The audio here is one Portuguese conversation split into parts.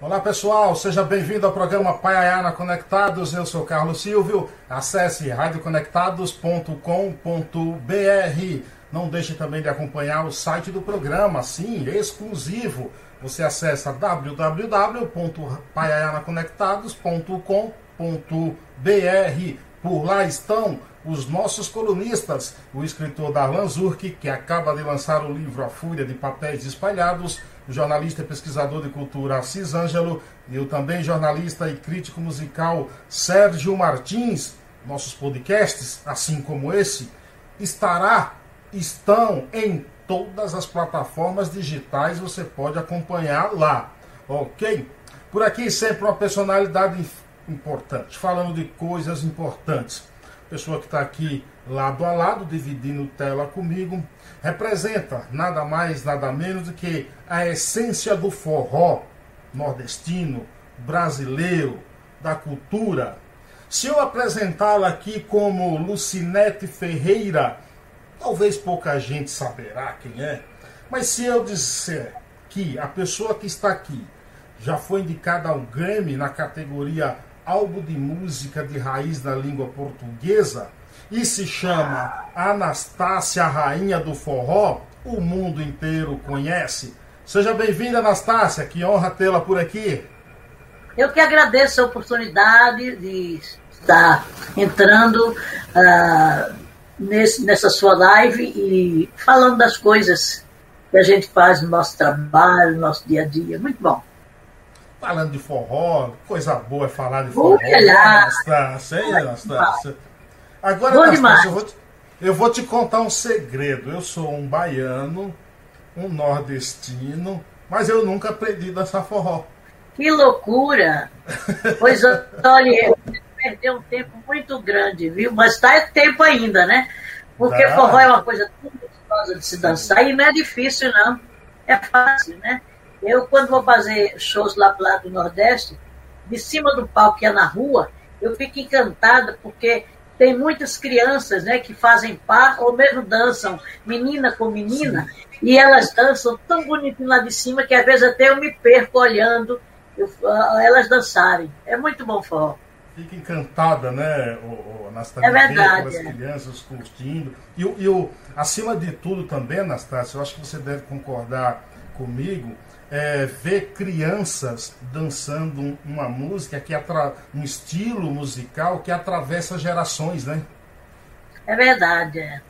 Olá pessoal, seja bem-vindo ao programa Paiayana Conectados. Eu sou Carlos Silvio. Acesse radioconectados.com.br. Não deixe também de acompanhar o site do programa, sim, exclusivo. Você acessa www.paiayanaconectados.com.br. Por lá estão os nossos colunistas, o escritor Darlan Zurk, que acaba de lançar o livro A Fúria de Papéis Espalhados, o jornalista e pesquisador de cultura Assis Ângelo e o também jornalista e crítico musical Sérgio Martins. Nossos podcasts, assim como esse, estará, estão em todas as plataformas digitais, você pode acompanhar lá, ok? Por aqui sempre uma personalidade importante, falando de coisas importantes. Pessoa que está aqui lado a lado, dividindo tela comigo, representa nada mais, nada menos do que a essência do forró nordestino, brasileiro, da cultura. Se eu apresentá-la aqui como Lucinete Ferreira, talvez pouca gente saberá quem é, mas se eu disser que a pessoa que está aqui já foi indicada ao Grammy na categoria Álbum de Música de Raiz da Língua Portuguesa, e se chama Anastácia, Rainha do Forró, o mundo inteiro conhece. Seja bem-vinda, Anastácia, que honra tê-la por aqui. Eu que agradeço a oportunidade de estar entrando uh, nesse, nessa sua live e falando das coisas que a gente faz no nosso trabalho, no nosso dia a dia. Muito bom. Falando de forró, coisa boa é falar de forró. Anastácia, hein, Anastácia? Agora, Bom. Eu, vou te, eu vou te contar um segredo. Eu sou um baiano, um nordestino, mas eu nunca aprendi a dançar forró. Que loucura! Pois olha, perdeu um tempo muito grande, viu? Mas está tempo ainda, né? Porque Dá. forró é uma coisa tão gostosa de se dançar e não é difícil, não. É fácil, né? Eu, quando vou fazer shows lá lado do Nordeste, de cima do palco que é na rua, eu fico encantada porque tem muitas crianças né, que fazem par ou mesmo dançam menina com menina Sim. e elas dançam tão bonitinho lá de cima que às vezes até eu me perco olhando eu, elas dançarem. É muito bom forró. Fica encantada, né, o, o, Anastácia? É verdade. As é. crianças curtindo. E, e o, acima de tudo também, Anastácia, eu acho que você deve concordar comigo, é, ver crianças dançando uma música que atra... um estilo musical que atravessa gerações, né? É verdade, é.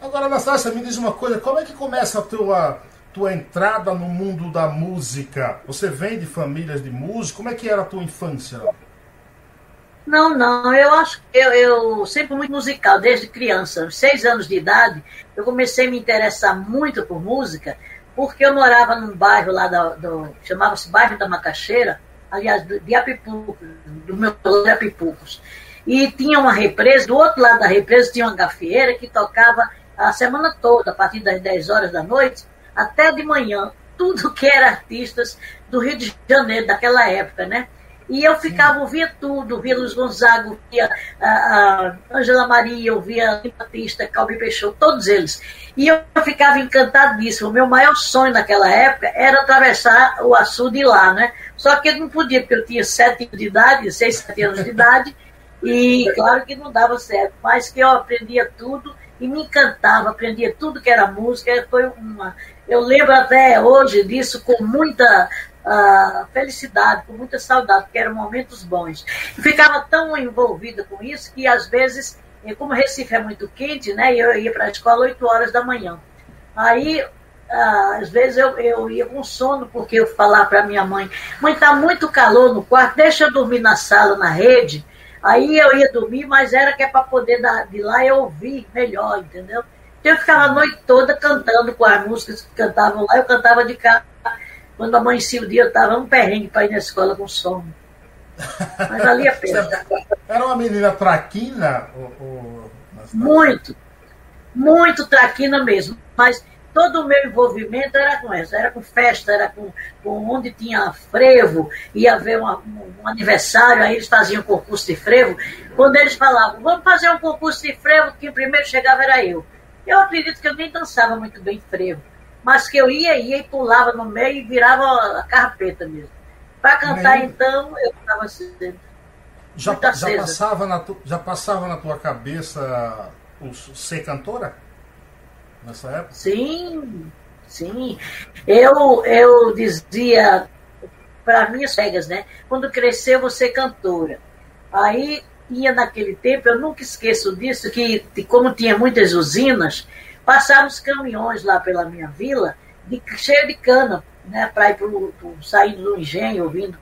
Agora, Anastácia, me diz uma coisa, como é que começa a tua, tua entrada no mundo da música? Você vem de famílias de músicos? Como é que era a tua infância? Não, não, eu acho que eu, eu sempre muito musical, desde criança. seis anos de idade, eu comecei a me interessar muito por música porque eu morava num bairro lá do, do chamava-se bairro da Macaxeira, aliás, de Apipucos, do meu de Apipucos. E tinha uma represa, do outro lado da represa tinha uma gafieira que tocava a semana toda, a partir das 10 horas da noite até de manhã, tudo que era artistas do Rio de Janeiro, daquela época, né? E eu ficava, ouvia tudo, ouvia Luiz Gonzaga, ouvia a, Angela Maria, ouvia Batista, Calbi Peixoto, todos eles. E eu ficava encantadíssimo. O meu maior sonho naquela época era atravessar o açude lá, né? Só que eu não podia, porque eu tinha sete anos de idade, seis, sete anos de idade, e claro que não dava certo, mas que eu aprendia tudo e me encantava, aprendia tudo que era música. Foi uma, eu lembro até hoje disso com muita felicidade, com muita saudade, porque eram momentos bons. ficava tão envolvida com isso que às vezes, como Recife é muito quente, né, eu ia para a escola 8 horas da manhã. Aí às vezes eu, eu ia com sono, porque eu falava para minha mãe, mãe, tá muito calor no quarto, deixa eu dormir na sala, na rede. Aí eu ia dormir, mas era que é para poder dar, de lá eu ouvir melhor, entendeu? Então eu ficava a noite toda cantando com as músicas que cantavam lá, eu cantava de cá, quando amanhecia o dia, eu estava um perrengue para ir na escola com sono. Mas ali a pena. Era uma menina traquina? Ou, ou... Muito. Muito traquina mesmo. Mas todo o meu envolvimento era com essa, era com festa, era com, com onde tinha frevo, ia haver uma, um aniversário, aí eles faziam concurso de frevo. Quando eles falavam, vamos fazer um concurso de frevo, quem primeiro chegava era eu. Eu acredito que eu nem dançava muito bem frevo mas que eu ia, ia e pulava no meio e virava a carrapeta mesmo. Para cantar, então, eu estava cedo. Já, já, passava na tu, já passava na tua cabeça o ser cantora? Nessa época? Sim, sim. Eu, eu dizia para minhas cegas, né? Quando crescer, você cantora. Aí ia naquele tempo, eu nunca esqueço disso, que como tinha muitas usinas, passavam os caminhões lá pela minha vila, de, cheio de cana, né? Para ir pro, pro, saindo do engenho, ouvindo.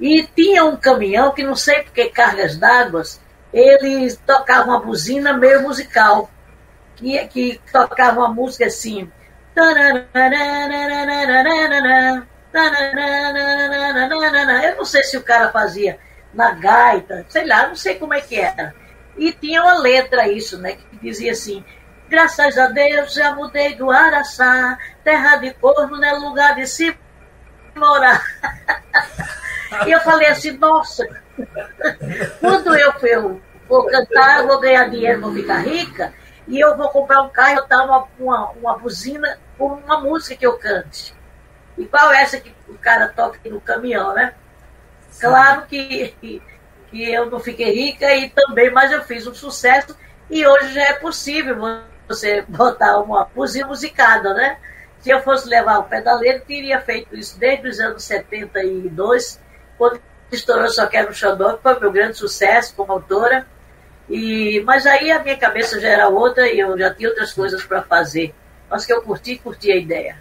E tinha um caminhão que não sei por que cargas d'água, ele tocava uma buzina meio musical, que, que tocava uma música assim. Eu não sei se o cara fazia na gaita, sei lá, não sei como é que era. E tinha uma letra isso, né, que dizia assim: Graças a Deus já mudei do Araçá, terra de corno não é lugar de se morar. e eu falei assim: Nossa, quando eu, eu vou cantar, eu vou ganhar dinheiro, vou ficar rica, e eu vou comprar um carro e botar uma, uma, uma buzina com uma música que eu cante. Igual essa que o cara toca aqui no caminhão, né? Claro que, que eu não fiquei rica e também, mas eu fiz um sucesso e hoje já é possível você botar uma buzina musicada, né? Se eu fosse levar o pedaleiro, teria feito isso desde os anos 72, quando estourou Só Quero um Xodó, que foi meu grande sucesso como autora. E, mas aí a minha cabeça já era outra e eu já tinha outras coisas para fazer. Mas que eu curti, curti a ideia.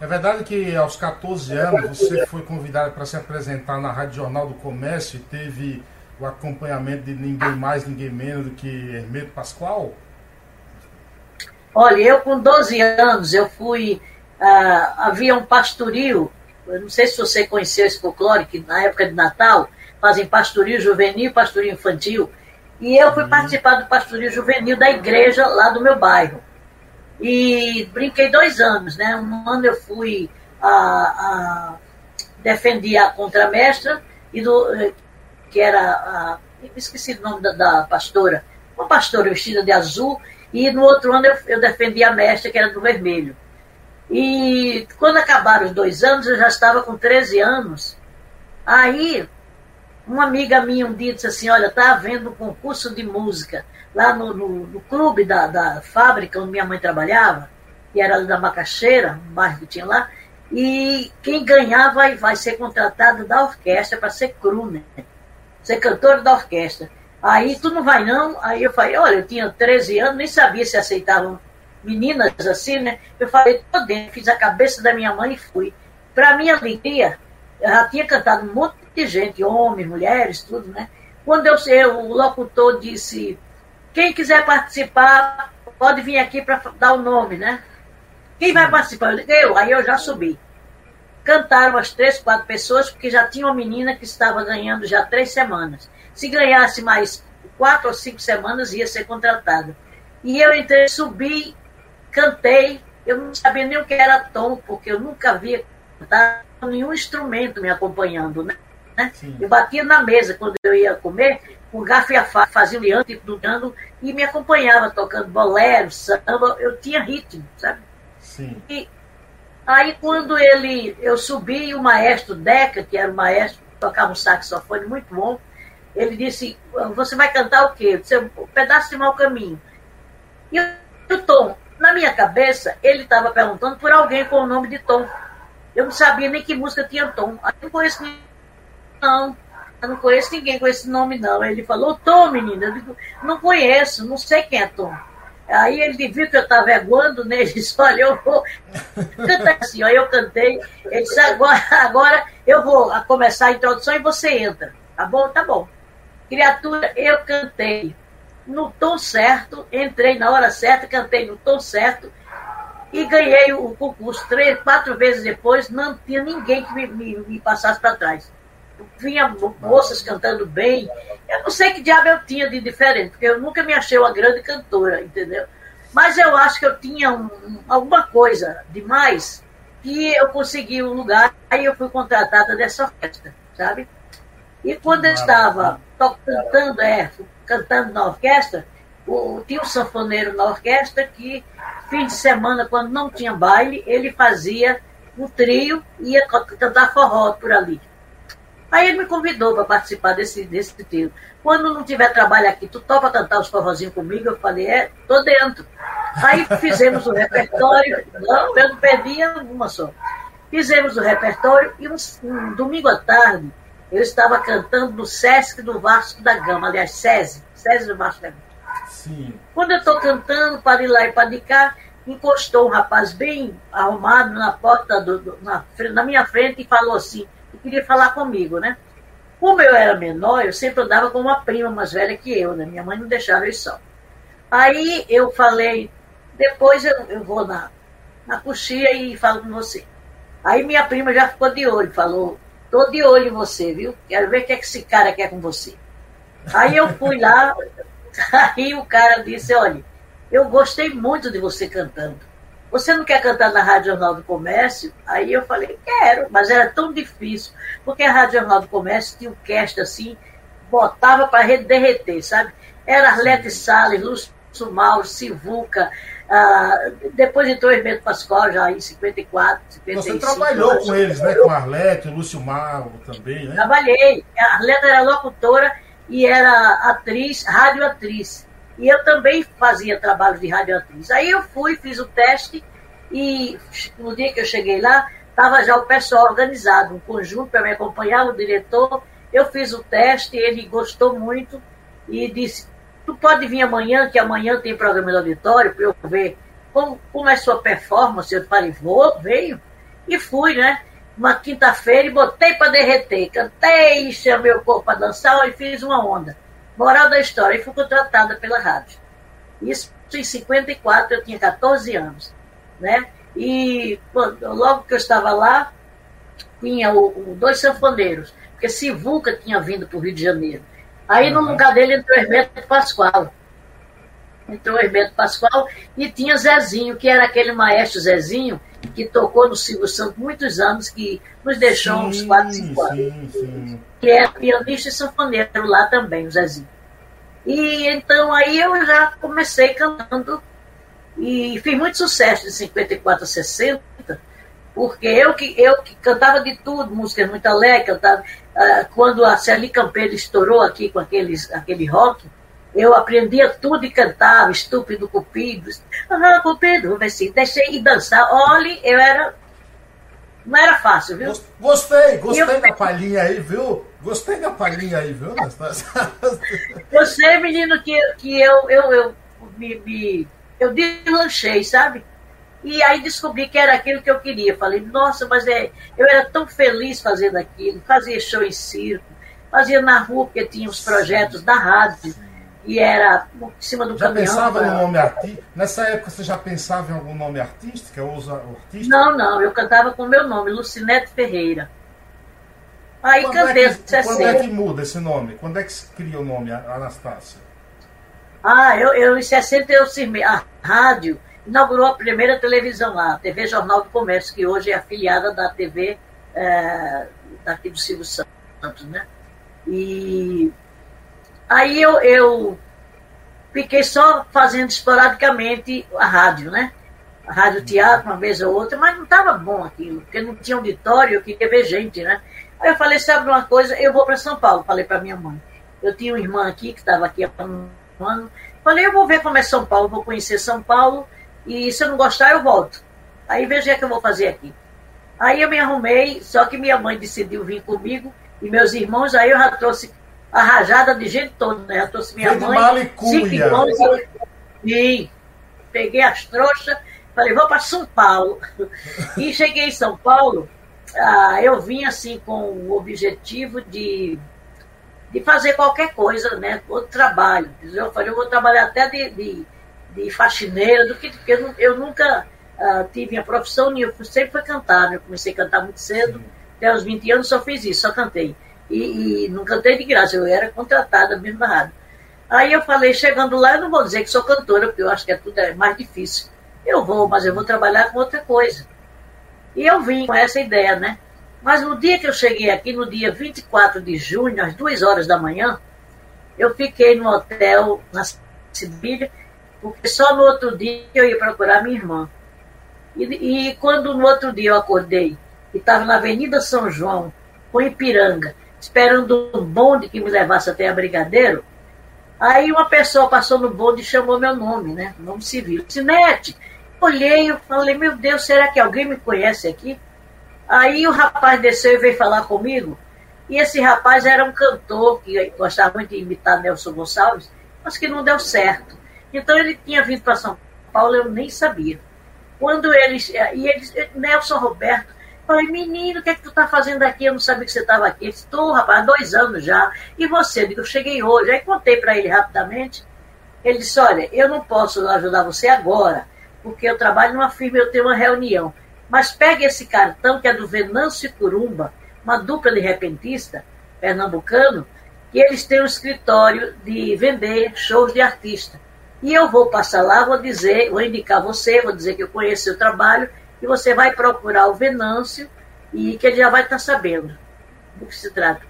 É verdade que aos 14 anos você foi convidado para se apresentar na Rádio Jornal do Comércio e teve o acompanhamento de ninguém mais, ninguém menos do que Hermeto Pascoal? Olha, eu com 12 anos, eu fui. Ah, havia um pastoril, eu não sei se você conheceu esse folclore, que na época de Natal fazem pastoril juvenil pastoril infantil. E eu fui uhum. participar do pastoril juvenil da igreja lá do meu bairro. E brinquei dois anos, né? Um ano eu fui a, a defender a contramestra, e do, que era a. Esqueci o nome da, da, pastora. Uma pastora vestida de azul, e no outro ano eu, eu defendi a mestra, que era do vermelho. E quando acabaram os dois anos, eu já estava com 13 anos. Aí, uma amiga minha um dia disse assim: Olha, está havendo um concurso de música lá no, no, no clube da, da, fábrica onde minha mãe trabalhava, que era da Macaxeira, um bairro que tinha lá, e quem ganhar vai, vai ser contratado da orquestra para ser crooner, ser cantor da orquestra. Aí tu não vai não? Aí eu falei, olha, eu tinha 13 anos, nem sabia se aceitavam meninas assim, né? Eu falei, tô dentro, fiz a cabeça da minha mãe e fui. Para minha alegria, eu já tinha cantado um monte de gente, homens, mulheres, tudo, né? Quando eu, eu o locutor disse, quem quiser participar, pode vir aqui para dar o nome, né? Quem vai participar? Eu, aí eu já subi. Cantaram as três, quatro pessoas, porque já tinha uma menina que estava ganhando já três semanas. Se ganhasse mais quatro ou cinco semanas, ia ser contratada. E eu entrei, subi, cantei. Eu não sabia nem o que era tom, porque eu nunca havia cantado nenhum instrumento me acompanhando, né? Eu batia na mesa quando eu ia comer, com garfo e a faca, fazia o liante, dando e me acompanhava tocando bolero, samba, eu tinha ritmo, sabe? Sim. E aí quando ele, eu subi e o maestro Deca, que era o maestro, tocava um saxofone muito bom, ele disse, você vai cantar o quê? Eu disse, um pedaço de mau caminho. E o Tom, na minha cabeça, ele estava perguntando por alguém com o nome de Tom. Eu não sabia nem que música tinha Tom. Aí eu não conheço ninguém, não. Eu não conheço ninguém com esse nome, não. Ele falou, Tom, menina. Eu digo, não conheço, não sei quem é Tom. Aí ele viu que eu estava aguando, né? Ele disse, olha, eu vou cantar assim. Aí eu cantei. Ele disse, agora, agora eu vou começar a introdução e você entra. Tá bom? Tá bom. Criatura, eu cantei no tom certo, entrei na hora certa, cantei no tom certo e ganhei o concurso três, quatro vezes depois, não tinha ninguém que me, me, me passasse para trás vinha moças cantando bem. Eu não sei que diabo eu tinha de diferente, porque eu nunca me achei uma grande cantora, entendeu? Mas eu acho que eu tinha um, alguma coisa demais que eu consegui um lugar e eu fui contratada dessa orquestra, sabe? E quando eu estava cantando, é, cantando na orquestra, o, tinha um sanfoneiro na orquestra que, fim de semana, quando não tinha baile, ele fazia um trio e ia cantar forró por ali. Aí ele me convidou para participar desse, desse trio. Quando não tiver trabalho aqui, tu topa cantar os forrozinhos comigo? Eu falei, é, tô dentro. Aí fizemos o repertório, não, eu não perdia uma só. Fizemos o repertório e um, um domingo à tarde eu estava cantando no Sesc do Vasco da Gama, aliás, SESI, SESI do Vasco da Gama. Sim. Quando eu estou cantando para ir lá e para de cá, encostou um rapaz bem arrumado na porta, do, do, na, na minha frente e falou assim, que queria falar comigo, né? Como eu era menor, eu sempre andava com uma prima mais velha que eu, né? Minha mãe não deixava eu só. Aí eu falei, depois eu, eu vou na, na coxia e falo com você. Aí minha prima já ficou de olho, falou, tô de olho em você, viu? Quero ver o que, é que esse cara quer com você. Aí eu fui lá, aí o cara disse, olha, eu gostei muito de você cantando. Você não quer cantar na Rádio Jornal do Comércio? Aí eu falei, quero, mas era tão difícil, porque a Rádio Jornal do Comércio tinha um cast assim, botava para derreter, sabe? Era Arlete Salles, Lúcio Mauro, Sivuca, ah, depois entrou o Hermeto Pascoal, já em 54, 55. Você trabalhou com eles, né? Com a Arlete, o Lúcio Mauro também, né? Trabalhei. A Arlete era locutora e era atriz, radioatriz. E eu também fazia trabalho de radioatriz. Aí eu fui, fiz o teste e no dia que eu cheguei lá, estava já o pessoal organizado, um conjunto para me acompanhar, o diretor. Eu fiz o teste, ele gostou muito e disse: Tu pode vir amanhã, que amanhã tem programa de auditório, para eu ver como, como é sua performance. Eu falei: Vou, veio. E fui, né? Uma quinta-feira e botei para derreter. Cantei, chamei o corpo para dançar e fiz uma onda. Moral da história, e fui contratada pela rádio. Isso em 54, eu tinha 14 anos. Né? E logo que eu estava lá, tinha o, o dois sanfoneiros, porque Sivuca tinha vindo para o Rio de Janeiro. Aí no lugar dele entrou Hermeto Pascoal. Entrou Hermeto Pascoal e tinha Zezinho, que era aquele maestro Zezinho, que tocou no Silvio Santos muitos anos, que nos deixou sim, uns 4, 5 anos. Sim, sim. Que era pianista e sanfoneiro lá também, o Zezinho. E então aí eu já comecei cantando e fiz muito sucesso de 54 a 60, porque eu que, eu que cantava de tudo, músicas muito alegres, cantava, uh, quando a Celi Campeiro estourou aqui com aqueles, aquele rock, eu aprendia tudo e cantava, estúpido, cupido, ah, cupido, assim, deixei e dançar. Olhe, eu era. Não era fácil, viu? Gostei, gostei eu... da palhinha aí, viu? Gostei da palhinha aí, viu, Você, menino, que, que eu, eu, eu me, me eu deslanchei, sabe? E aí descobri que era aquilo que eu queria. Falei, nossa, mas é, eu era tão feliz fazendo aquilo. Fazia show em circo, fazia na rua, porque tinha os projetos da rádio. E era em cima do já caminhão. Pensava no nome artístico? Nessa época você já pensava em algum nome artístico? artístico? Não, não. Eu cantava com o meu nome, Lucinete Ferreira. Aí quando cantei. É que, quando é que muda esse nome? Quando é que se cria o nome Anastácia? Ah, eu, eu em 60 eu firmei. A rádio inaugurou a primeira televisão lá, a TV Jornal do Comércio, que hoje é afiliada da TV é, daqui do Silvio Santos, né? E aí eu, eu fiquei só fazendo esporadicamente a rádio, né? A rádio teatro, uma vez ou outra, mas não estava bom aquilo, porque não tinha auditório, eu queria ver gente, né? Aí eu falei, sabe uma coisa, eu vou para São Paulo, falei para minha mãe. Eu tinha uma irmã aqui que estava aqui há um ano. Falei, eu vou ver como é São Paulo, vou conhecer São Paulo e se eu não gostar, eu volto. Aí veja o que eu vou fazer aqui. Aí eu me arrumei, só que minha mãe decidiu vir comigo e meus irmãos, aí eu já trouxe a rajada de gente toda, né? Eu trouxe minha Vem mãe, cinco irmãos e peguei as trouxas, falei, vou para São Paulo. E cheguei em São Paulo, ah, eu vim assim com o objetivo de de fazer qualquer coisa, né? Outro trabalho. Eu falei, eu vou trabalhar até de, de, de faxineira, do que, porque eu, eu nunca uh, tive a profissão nenhuma, sempre foi cantar, né? Eu comecei a cantar muito cedo, até os 20 anos só fiz isso, só cantei. E, e não cantei de graça, eu era contratada mesmo na rádio. Aí eu falei, chegando lá, eu não vou dizer que sou cantora, porque eu acho que é tudo é mais difícil. Eu vou, mas eu vou trabalhar com outra coisa. E eu vim com essa ideia, né? Mas no dia que eu cheguei aqui, no dia 24 de junho, às duas horas da manhã, eu fiquei no hotel na Sibília, porque só no outro dia eu ia procurar minha irmã. E, e quando no outro dia eu acordei e estava na Avenida São João, com Ipiranga, esperando um bonde que me levasse até a Brigadeiro, aí uma pessoa passou no bonde e chamou meu nome, né? Nome civil. Sinete! Olhei e falei, meu Deus, será que alguém me conhece aqui? Aí o rapaz desceu e veio falar comigo. E esse rapaz era um cantor que gostava muito de imitar Nelson Gonçalves, mas que não deu certo. Então ele tinha vindo para São Paulo, eu nem sabia. Quando eles. E eles, Nelson Roberto, falei, menino, o que é que tu tá fazendo aqui? Eu não sabia que você estava aqui. Ele disse, rapaz, há dois anos já. E você? Eu digo, eu cheguei hoje. Aí contei para ele rapidamente. Ele disse, olha, eu não posso ajudar você agora, porque eu trabalho numa firma e eu tenho uma reunião. Mas pegue esse cartão que é do Venâncio Curumba, uma dupla de repentista pernambucano, que eles têm um escritório de vender shows de artista. E eu vou passar lá, vou dizer, vou indicar você, vou dizer que eu conheço seu trabalho, e você vai procurar o Venâncio e que ele já vai estar sabendo do que se trata.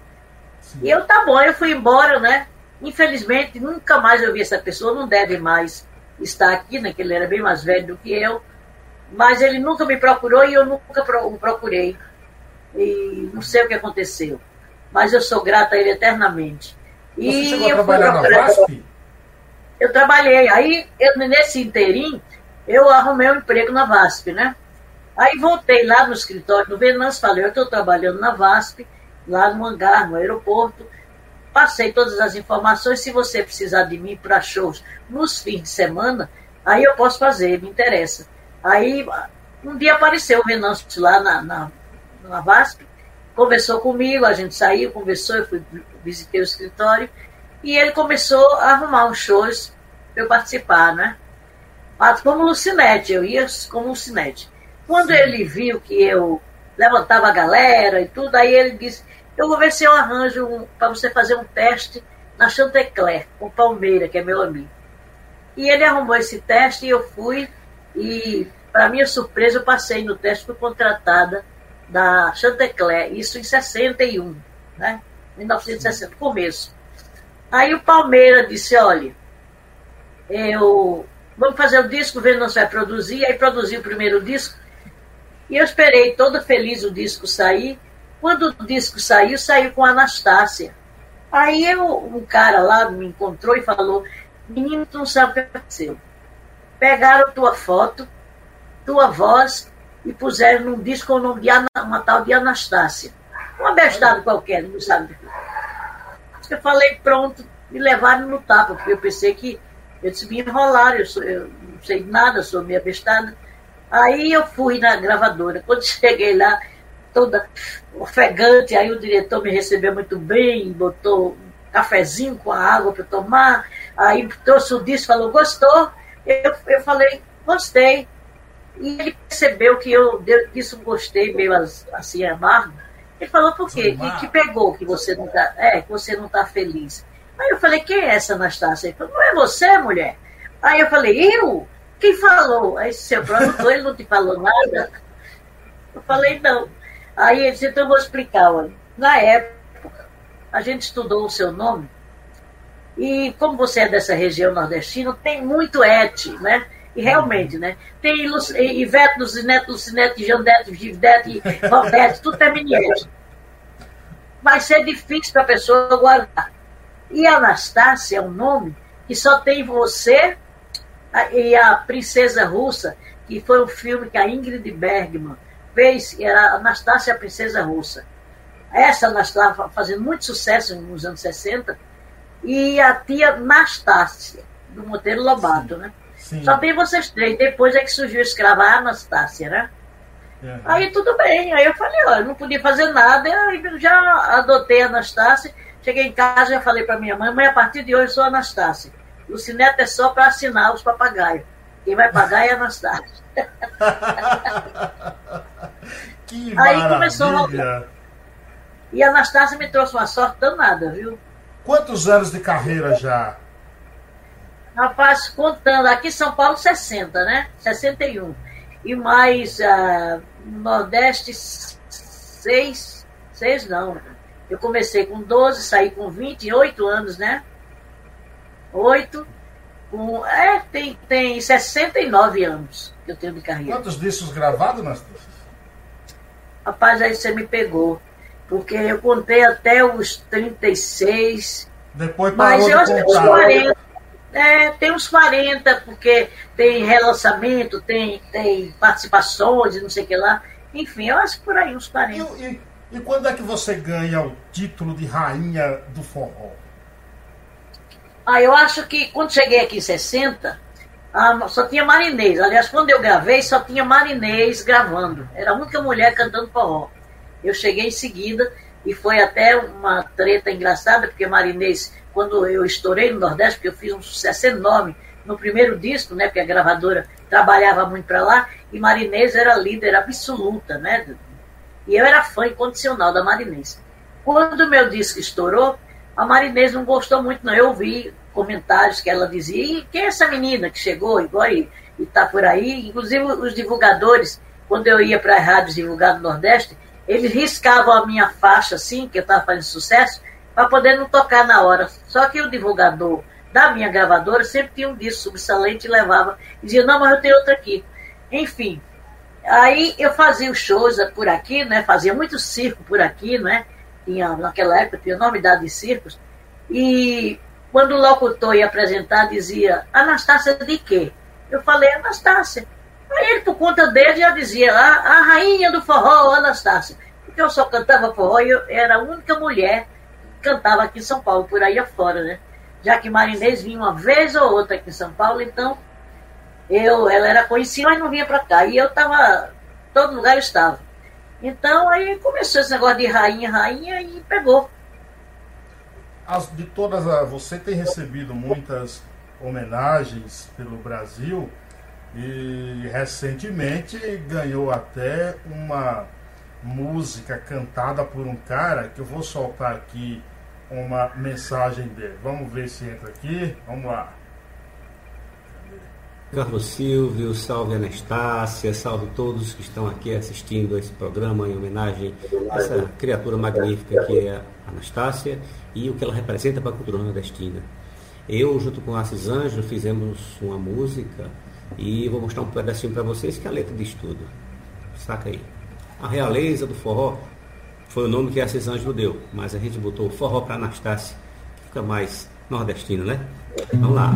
Sim. E eu, tá bom, eu fui embora, né? Infelizmente, nunca mais eu vi essa pessoa, não deve mais estar aqui, né? Que ele era bem mais velho do que eu. Mas ele nunca me procurou e eu nunca o procurei. E não sei o que aconteceu. Mas eu sou grata a ele eternamente. Você e chegou a trabalhar na VASP? Eu trabalhei. Aí, eu, nesse inteirinho, eu arrumei um emprego na VASP, né? Aí voltei lá no escritório do Venâncio, falei, eu estou trabalhando na VASP, lá no hangar, no aeroporto. Passei todas as informações. Se você precisar de mim para shows nos fins de semana, aí eu posso fazer, me interessa. Aí um dia apareceu o Venâncio lá na, na, na VASP, conversou comigo, a gente saiu, conversou, eu fui, visitei o escritório, e ele começou a arrumar uns shows para eu participar, né? Mas como Lucinete, eu ia como Lucinete. Quando Sim. ele viu que eu levantava a galera e tudo, aí ele disse, eu vou ver se eu arranjo um, para você fazer um teste na Chantecler, com Palmeira, que é meu amigo. E ele arrumou esse teste e eu fui e, para minha surpresa, eu passei no teste, fui contratada da Chantecler, isso em 61, né? 1960, começo. Aí o Palmeira disse, olha, eu vamos fazer o disco, vendo não vai produzir, aí produziu o primeiro disco, e eu esperei todo feliz o disco sair. Quando o disco saiu, saiu com a Anastácia. Aí eu, um cara lá me encontrou e falou, menino, tu não sabe o que aconteceu pegaram tua foto, tua voz e puseram num disco o nome de Ana, uma tal de Anastácia. Um abestado qualquer, não sabe. Eu falei, pronto, me levaram no tapa, porque eu pensei que eles me enrolaram, eu, sou, eu não sei nada, sou meio abestada. Aí eu fui na gravadora. Quando cheguei lá, toda ofegante, aí o diretor me recebeu muito bem, botou um cafezinho com a água para tomar, aí trouxe o disco, falou, gostou? Eu, eu falei, gostei. E ele percebeu que eu disse gostei, meio assim, amargo. Ele falou, por quê? Que, que pegou que você não tá, é, que você não tá feliz. Aí eu falei, quem é essa Anastácia? Ele falou, não é você, mulher? Aí eu falei, eu? Quem falou? Aí seu produtor, ele não te falou nada? Eu falei, não. Aí ele disse, então eu vou explicar, olha. Na época, a gente estudou o seu nome e como você é dessa região nordestina, tem muito et, né? E realmente, né? Tem Ivete, Lucinete, Lucinete, Jandete, Givdete, Valdete, tudo terminante. Vai ser difícil para a pessoa guardar. E Anastácia é um nome que só tem você e a Princesa Russa, que foi um filme que a Ingrid Bergman fez, era Anastácia a Princesa Russa. Essa Anastácia fazendo muito sucesso nos anos 60, e a tia Nastácia, do Monteiro Lobato, Sim. né? Sim. Só tem vocês três. Depois é que surgiu a escrava Anastácia, né? Uhum. Aí tudo bem. Aí eu falei, olha, não podia fazer nada. Aí já adotei a Anastácia. Cheguei em casa e falei para minha mãe, mãe, a partir de hoje eu sou Anastácia. Lucineta é só para assinar os papagaios. Quem vai pagar é a Anastácia. que Aí maravilha. começou a E a Anastácia me trouxe uma sorte danada, viu? Quantos anos de carreira já? Rapaz, contando, aqui em São Paulo 60, né? 61. E mais uh, Nordeste 6, 6 não. Eu comecei com 12, saí com 28 anos, né? 8. Com, é, tem, tem 69 anos que eu tenho de carreira. Quantos discos gravados, Nastas? Rapaz, aí você me pegou. Porque eu contei até os 36. Depois parou mas eu acho que uns 40. É, tem uns 40, porque tem relançamento, tem, tem participações, não sei o que lá. Enfim, eu acho que por aí uns 40. E, e, e quando é que você ganha o título de rainha do forró? Ah, eu acho que quando cheguei aqui em 60, ah, só tinha Marinês. Aliás, quando eu gravei, só tinha Marinês gravando. Era a única mulher cantando forró. Eu cheguei em seguida e foi até uma treta engraçada, porque Marinês, quando eu estourei no Nordeste, porque eu fiz um sucesso enorme no primeiro disco, né, porque a gravadora trabalhava muito para lá, e Marinês era líder absoluta, né? E eu era fã incondicional da Marinês. Quando o meu disco estourou, a Marinês não gostou muito, não. Eu vi comentários que ela dizia, e quem é essa menina que chegou igual e está por aí? Inclusive os divulgadores, quando eu ia para as rádios divulgar no Nordeste, eles riscavam a minha faixa assim, que eu estava fazendo sucesso, para poder não tocar na hora. Só que o divulgador da minha gravadora sempre tinha um disco subsalente e levava. E dizia, não, mas eu tenho outro aqui. Enfim, aí eu fazia os shows por aqui, né? Fazia muito circo por aqui, né? Tinha, naquela época tinha enormidade de circos. E quando o locutor ia apresentar, dizia, Anastácia de quê? Eu falei, Anastácia. Aí ele, por conta dele, já dizia, a, a rainha do forró, Anastácia. Porque eu só cantava forró e eu era a única mulher cantava aqui em São Paulo, por aí afora, né? Já que Marinês vinha uma vez ou outra aqui em São Paulo, então eu, ela era conhecida, mas não vinha para cá. E eu estava, todo lugar eu estava. Então aí começou esse negócio de rainha, rainha e pegou. As, de todas, as, você tem recebido muitas homenagens pelo Brasil e recentemente ganhou até uma música cantada por um cara que eu vou soltar aqui uma mensagem dele. Vamos ver se entra aqui. Vamos lá. Carlos Silvio, salve Anastácia, salve todos que estão aqui assistindo esse programa em homenagem a essa criatura magnífica que é a Anastácia e o que ela representa para a cultura nordestina. Eu, junto com Assis Anjos, fizemos uma música e vou mostrar um pedacinho para vocês que é a letra diz tudo. Saca aí. A realeza do forró foi o nome que Assis Anjos deu, mas a gente botou forró para Anastácia, que fica mais nordestino, né? Vamos lá.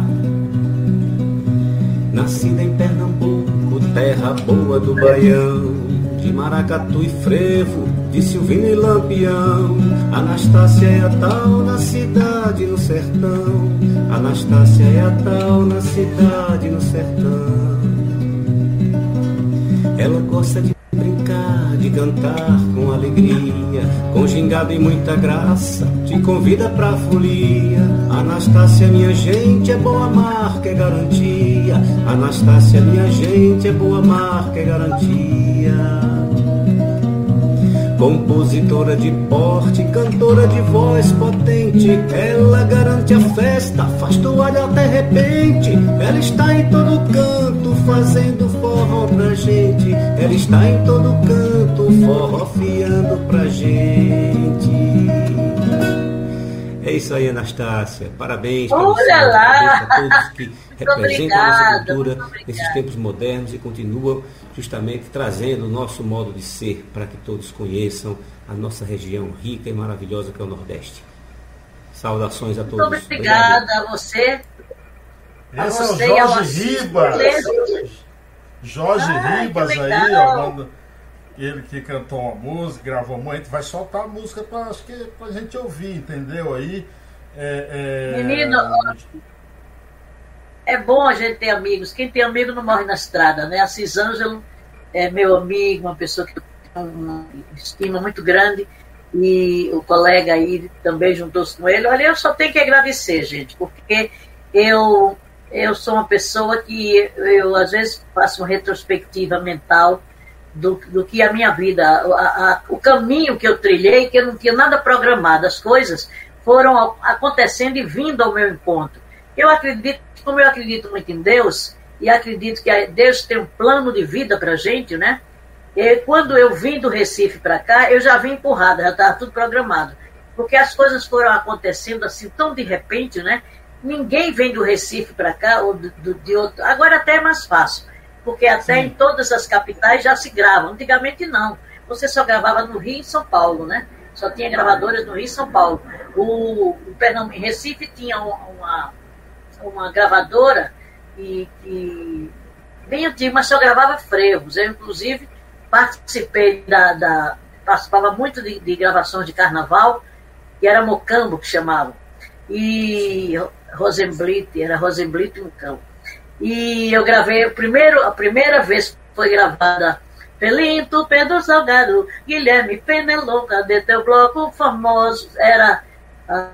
Nascida em Pernambuco, terra boa do Baião, de maracatu e frevo, de Silvino e Lampião. Anastácia é a tal na cidade, no sertão. Anastácia é a tal na cidade, no sertão. Ela gosta de cantar com alegria, com gingado e muita graça, te convida pra folia. Anastácia, minha gente, é boa marca, é garantia. Anastácia, minha gente, é boa marca, é garantia. Compositora de porte, cantora de voz potente, ela garante a festa, faz toalha até repente. Ela está em todo canto, fazendo forró pra gente. Ela está em todo canto, forró fiando pra gente. É isso aí, Anastácia. Parabéns para você, a todos que representam a nossa cultura nesses tempos modernos e continuam justamente trazendo o nosso modo de ser para que todos conheçam a nossa região rica e maravilhosa que é o Nordeste. Saudações a todos. Muito obrigada Obrigado. a você. A Esse você é o Jorge Ribas. Jorge Ai, Ribas aí, ó, ele que cantou uma música, gravou muito, vai soltar a música para acho que pra gente ouvir, entendeu? Aí. É, é... Menino, é bom a gente ter amigos. Quem tem amigo não morre na estrada, né? Assis Ângelo é meu amigo, uma pessoa que tem uma estima muito grande. E o colega aí também juntou-se com ele. Olha, eu só tenho que agradecer, gente, porque eu, eu sou uma pessoa que eu às vezes faço uma retrospectiva mental do, do que a minha vida, a, a, o caminho que eu trilhei, que eu não tinha nada programado, as coisas foram acontecendo e vindo ao meu encontro. Eu acredito, como eu acredito muito em Deus, e acredito que Deus tem um plano de vida para a gente, né? E quando eu vim do Recife para cá, eu já vim empurrada, já estava tudo programado. Porque as coisas foram acontecendo assim tão de repente, né? ninguém vem do Recife para cá, ou do, do, de outro. Agora até é mais fácil, porque até Sim. em todas as capitais já se gravam. Antigamente não. Você só gravava no Rio e São Paulo, né? Só tinha gravadoras no Rio e São Paulo. O, o Pernambuco, Recife tinha uma, uma gravadora e, e bem antiga, mas só gravava frevos. Eu, inclusive, participei da, da participava muito de, de, gravações de carnaval, que era Mocambo que chamavam. E Rosenblit, era Rosenblit e Mocambo. E eu gravei o primeiro, a primeira vez foi gravada Pelinto, Pedro Salgado, Guilherme Peneloca, de teu bloco famoso, era a,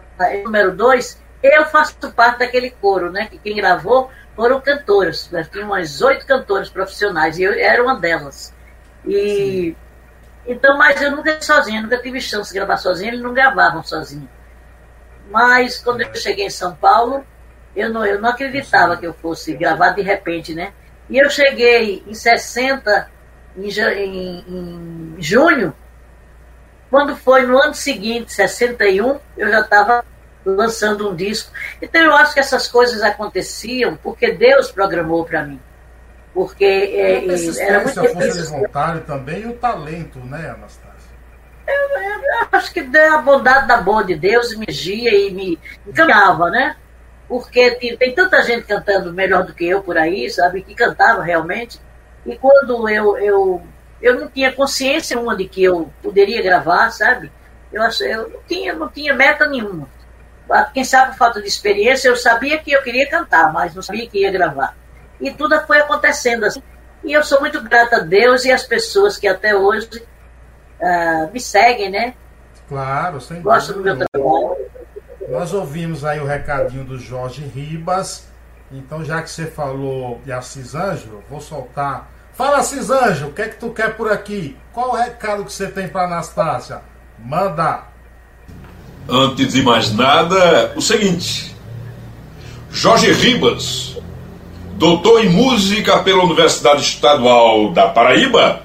número dois. Eu faço parte daquele coro, né? Que quem gravou foram cantoras. Tinha umas oito cantoras profissionais e eu era uma delas. E então, mas eu nunca sozinha, nunca tive chance de gravar sozinha, eles não gravavam sozinho. Mas quando eu cheguei em São Paulo, eu não, eu não acreditava que eu fosse gravar de repente, né? E eu cheguei em 60, em, em, em junho, quando foi no ano seguinte, 61, eu já estava lançando um disco. Então eu acho que essas coisas aconteciam porque Deus programou para mim. Porque é, era muito a força de vontade também e o talento, né, Anastácia? Eu, eu, eu, acho que a bondade da boa de Deus me guia e me encaminhava, né? Porque tem, tem, tanta gente cantando melhor do que eu por aí, sabe? Que cantava realmente. E quando eu, eu, eu não tinha consciência uma de que eu poderia gravar, sabe? Eu, eu não, tinha, não tinha meta nenhuma. Quem sabe por falta de experiência, eu sabia que eu queria cantar, mas não sabia que ia gravar. E tudo foi acontecendo assim. E eu sou muito grata a Deus e às pessoas que até hoje uh, me seguem, né? Claro, sem Gostam do meu trabalho. Nós ouvimos aí o recadinho do Jorge Ribas. Então, já que você falou de Assis Ângelo, vou soltar. Fala, Assis Ângelo, o que é que tu quer por aqui? Qual o recado que você tem para Anastácia? Manda! Antes de mais nada, o seguinte: Jorge Ribas doutor em música pela Universidade Estadual da Paraíba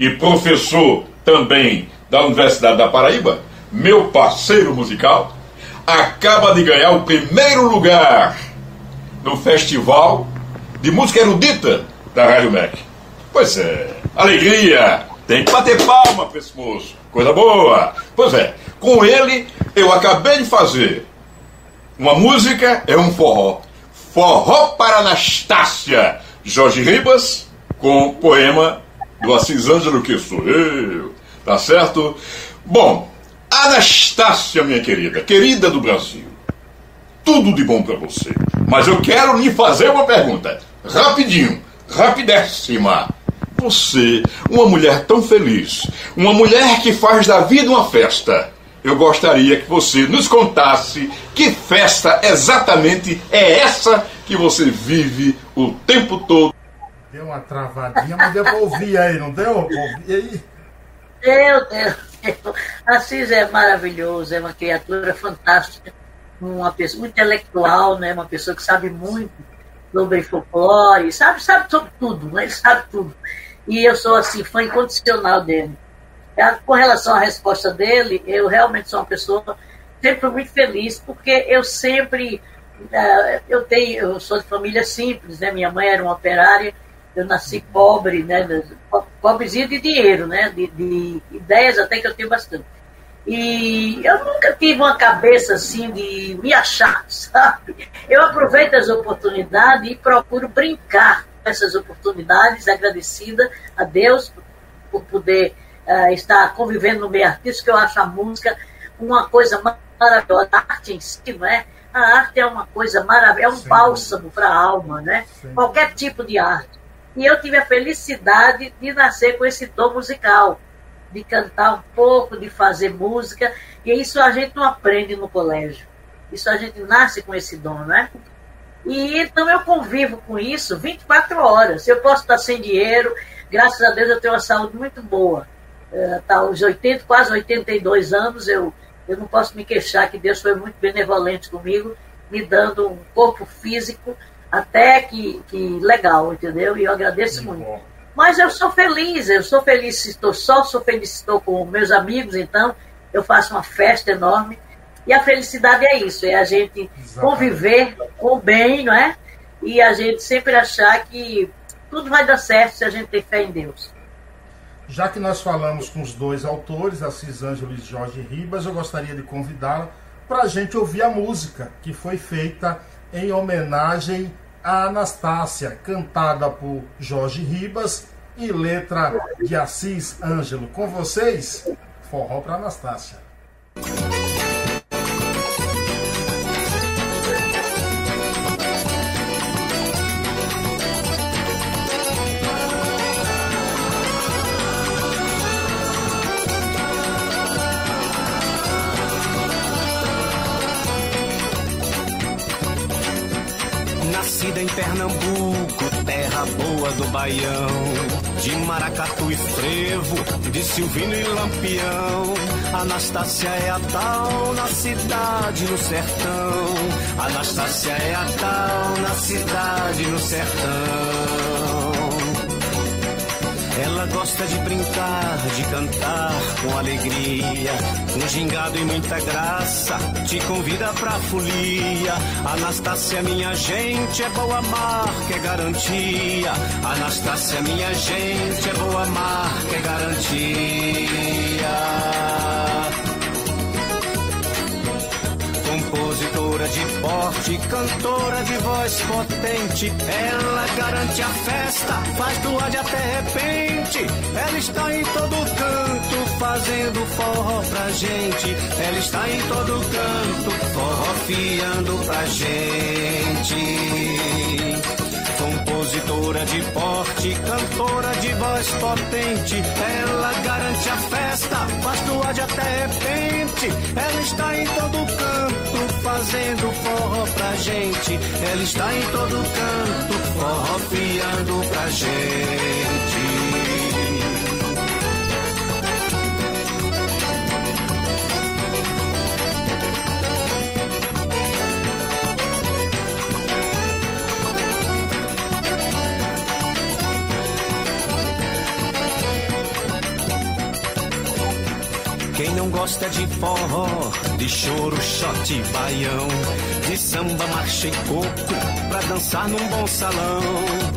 e professor também da Universidade da Paraíba, meu parceiro musical, acaba de ganhar o primeiro lugar no Festival de Música Erudita da Rádio MEC. Pois é, alegria! Tem que bater palma para esse moço, coisa boa! Pois é, com ele eu acabei de fazer uma música, é um forró Forró para Anastácia, Jorge Ribas, com poema do Assis Ângelo, que sou eu, tá certo? Bom, Anastácia, minha querida, querida do Brasil, tudo de bom para você. Mas eu quero lhe fazer uma pergunta, rapidinho, rapidíssima. Você, uma mulher tão feliz, uma mulher que faz da vida uma festa, eu gostaria que você nos contasse que festa exatamente é essa que você vive o tempo todo. Deu uma travadinha, mas deu para ouvir aí, não deu? E aí? Deu, deu. Assis é maravilhoso, é uma criatura fantástica, uma pessoa muito intelectual, né? uma pessoa que sabe muito sobre folclore, sabe, sabe sobre tudo, né? ele sabe tudo. E eu sou assim, fã incondicional dele. É, com relação à resposta dele, eu realmente sou uma pessoa sempre muito feliz, porque eu sempre. Uh, eu tenho, eu sou de família simples, né? Minha mãe era uma operária, eu nasci pobre, né? Pobrezinha de dinheiro, né? De, de ideias até que eu tenho bastante. E eu nunca tive uma cabeça assim de me achar, sabe? Eu aproveito as oportunidades e procuro brincar com essas oportunidades, agradecida a Deus por poder uh, estar convivendo no meio artístico, eu acho a música uma coisa maravilhosa. A arte em si, não é? A arte é uma coisa maravilhosa, é um Sim. bálsamo para a alma, né? Sim. Qualquer tipo de arte. E eu tive a felicidade de nascer com esse dom musical, de cantar um pouco, de fazer música. E isso a gente não aprende no colégio. Isso a gente nasce com esse dom, né? E então eu convivo com isso 24 horas. Eu posso estar sem dinheiro, graças a Deus eu tenho uma saúde muito boa está aos 80, quase 82 anos, eu, eu não posso me queixar que Deus foi muito benevolente comigo, me dando um corpo físico até que, que legal, entendeu? E eu agradeço muito. muito. Mas eu sou feliz, eu sou feliz se estou só, sou feliz se estou com meus amigos, então eu faço uma festa enorme. E a felicidade é isso, é a gente Exatamente. conviver com o bem, não é? E a gente sempre achar que tudo vai dar certo se a gente tem fé em Deus. Já que nós falamos com os dois autores, Assis Ângelo e Jorge Ribas, eu gostaria de convidá-la para a gente ouvir a música que foi feita em homenagem a Anastácia, cantada por Jorge Ribas e letra de Assis Ângelo. Com vocês, forró para Anastácia. Pernambuco, terra boa do Baião. De maracatu e frevo, de silvino e lampião. Anastácia é a tal na cidade, no sertão. Anastácia é a tal na cidade, no sertão. Ela gosta de brincar, de cantar com alegria, com gingado e muita graça, te convida pra folia. Anastácia, minha gente, é boa marca, é garantia. Anastácia, minha gente, é boa marca, é garantia. Compositora de porte, cantora de voz potente. Ela garante a festa, faz do de até repente. Ela está em todo canto, fazendo forró pra gente. Ela está em todo canto, forrofiando pra gente. Compositora de porte, cantora de voz potente. Ela garante a festa, faz do de até repente. Ela está em todo canto, fazendo forró pra gente. Ela está em todo canto, forró fiando pra gente. Não gosta de forró, de choro, shot, baião, de samba, marcha e coco, pra dançar num bom salão.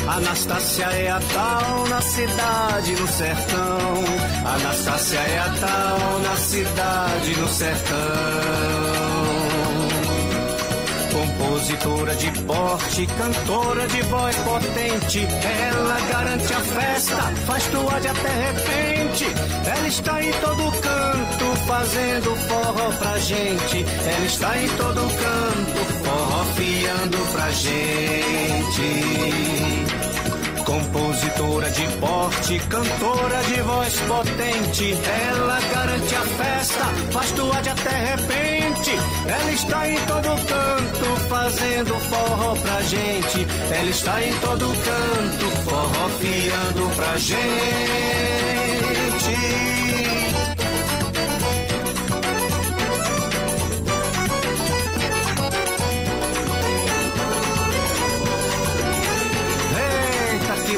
Anastácia é a tal na cidade, no sertão. Anastácia é a tal na cidade, no sertão. Compositora de porte, cantora de voz potente. Ela garante a festa, faz de até repente. Ela está em todo canto, fazendo forró pra gente. Ela está em todo canto, forró fiando pra gente. Compositora de porte, cantora de voz potente. Ela garante a festa, faz de até repente. Ela está em todo canto, fazendo forró pra gente. Ela está em todo canto, forró fiando pra gente.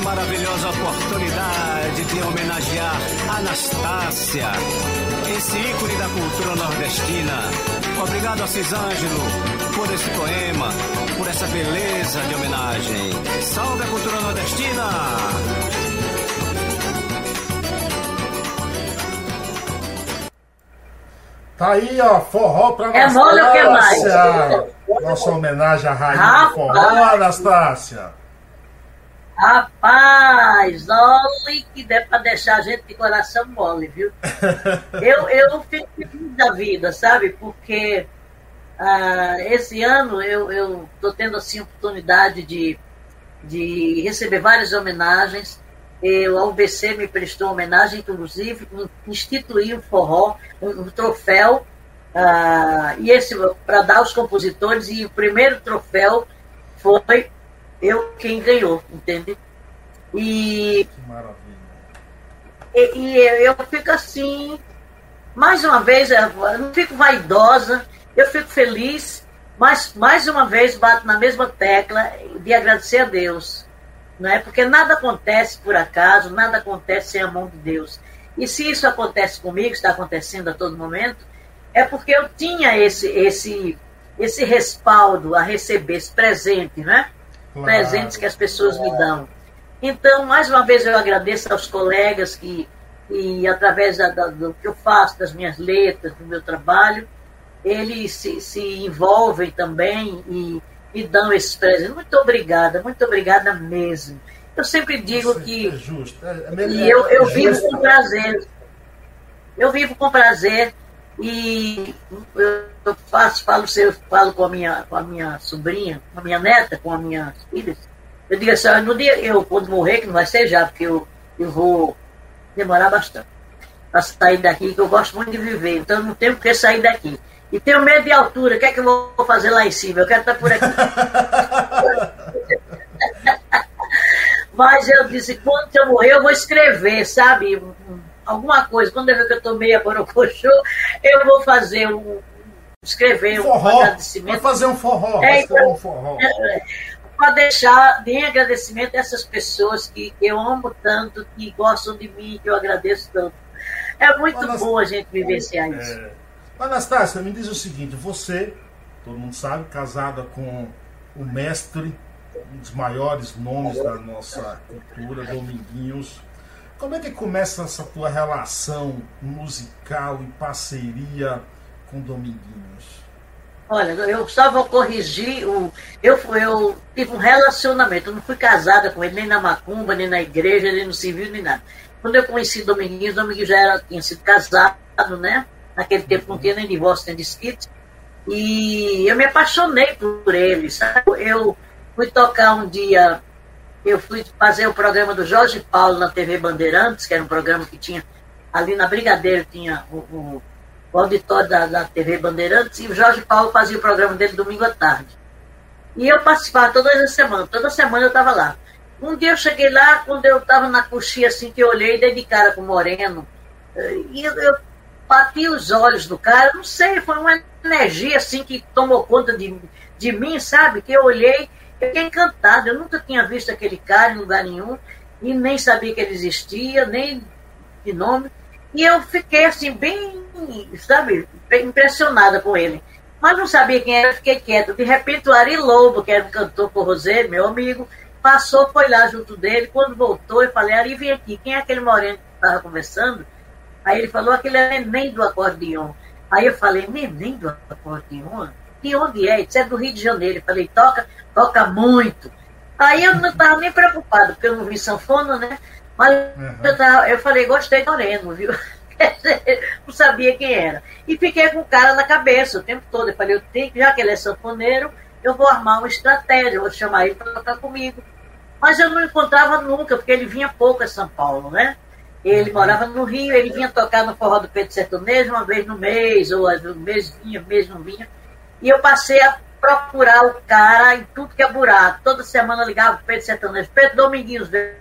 maravilhosa oportunidade de homenagear Anastácia, esse ícone da cultura nordestina. Obrigado a Cisângelo por esse poema, por essa beleza de homenagem. Salve a cultura nordestina! Tá aí, ó, forró pra é Anastácia. É Nossa homenagem à rainha do forró, Anastácia. Rapaz, olha que der para deixar a gente de coração mole, viu? eu, eu fico feliz da vida, sabe? Porque ah, esse ano eu estou tendo assim oportunidade de, de receber várias homenagens. Eu, a UBC me prestou homenagem, inclusive, instituí um forró, um, um troféu, ah, e esse para dar aos compositores, e o primeiro troféu foi eu quem ganhou, entende? E, que maravilha. E, e eu fico assim, mais uma vez, eu não fico vaidosa, eu fico feliz, mas mais uma vez bato na mesma tecla de agradecer a Deus. Não é? Porque nada acontece por acaso, nada acontece sem a mão de Deus. E se isso acontece comigo, está acontecendo a todo momento, é porque eu tinha esse, esse, esse respaldo a receber, esse presente, né? Claro. Presentes que as pessoas me dão. Então, mais uma vez, eu agradeço aos colegas que, que através da, da, do que eu faço, das minhas letras, do meu trabalho, eles se, se envolvem também e me dão esses presentes. Muito obrigada, muito obrigada mesmo. Eu sempre digo Isso que. É justo. É, é, e eu, eu vivo com prazer. Eu vivo com prazer e eu faço, falo, eu falo com a minha, com a minha sobrinha, com a minha neta, com a minha filha. Eu digo assim, no dia eu quando morrer, que não vai ser já, porque eu, eu vou demorar bastante para sair daqui, que eu gosto muito de viver, então não tenho que sair daqui. E tenho medo de altura, o que é que eu vou fazer lá em cima? Eu quero estar por aqui. Mas eu disse, quando eu morrer, eu vou escrever, sabe? Alguma coisa. Quando eu ver que eu tomei a borocochô, eu vou fazer um. escrever forró. um agradecimento. Vai fazer um forró. É, então, um forró. É, para deixar em agradecimento essas pessoas que eu amo tanto, que gostam de mim, que eu agradeço tanto. É muito Mas, bom a gente vivenciar é, isso. Anastácia, me diz o seguinte: você, todo mundo sabe, casada com o mestre, um dos maiores nomes da nossa cultura, Dominguinhos. Como é que começa essa tua relação musical e parceria com Dominguinhos? Olha, eu só vou corrigir o. Eu, eu tive um relacionamento, eu não fui casada com ele, nem na macumba, nem na igreja, nem no civil, nem nada. Quando eu conheci Dominguinhos, Dominguinhos já era, tinha sido casado, né? Naquele tempo não tinha nem divórcio, nem desquite. E eu me apaixonei por ele, sabe? Eu fui tocar um dia, eu fui fazer o programa do Jorge Paulo na TV Bandeirantes, que era um programa que tinha ali na Brigadeiro, tinha o, o, o auditório da, da TV Bandeirantes, e o Jorge Paulo fazia o programa dele domingo à tarde. E eu participava todas as semanas, toda semana eu estava lá. Um dia eu cheguei lá, quando eu estava na coxinha, assim, que eu olhei, dei de cara com o Moreno, e eu, eu bati os olhos do cara, não sei, foi uma energia assim que tomou conta de, de mim, sabe? Que eu olhei, fiquei encantado, eu nunca tinha visto aquele cara em lugar nenhum, e nem sabia que ele existia, nem de nome. E eu fiquei assim, bem, sabe, impressionada com ele. Mas não sabia quem era, fiquei quieto. De repente o Ari Lobo, que era um cantor Rosé, meu amigo, passou, foi lá junto dele. Quando voltou, eu falei, Ari, vem aqui, quem é aquele moreno que estava conversando? Aí ele falou, aquele é neném do acordeon. Aí eu falei, neném do acordeon? De onde é? Isso é do Rio de Janeiro. Eu falei, toca, toca muito. Aí eu não estava nem preocupado, porque eu não vi sanfona, né? Mas uhum. eu, tava, eu falei, gostei do Moreno, viu? não sabia quem era. E fiquei com o cara na cabeça o tempo todo. Eu falei, eu tenho, já que ele é sanfoneiro, eu vou armar uma estratégia, vou chamar ele para tocar comigo. Mas eu não encontrava nunca, porque ele vinha pouco a São Paulo, né? Ele morava no Rio, ele vinha tocar no forró do Pedro Sertanejo uma vez no mês, ou às vezes mês vinha, mês não vinha. E eu passei a procurar o cara em tudo que é buraco. Toda semana ligava o Pedro Sertanejo, Pedro Dominguinhos veio.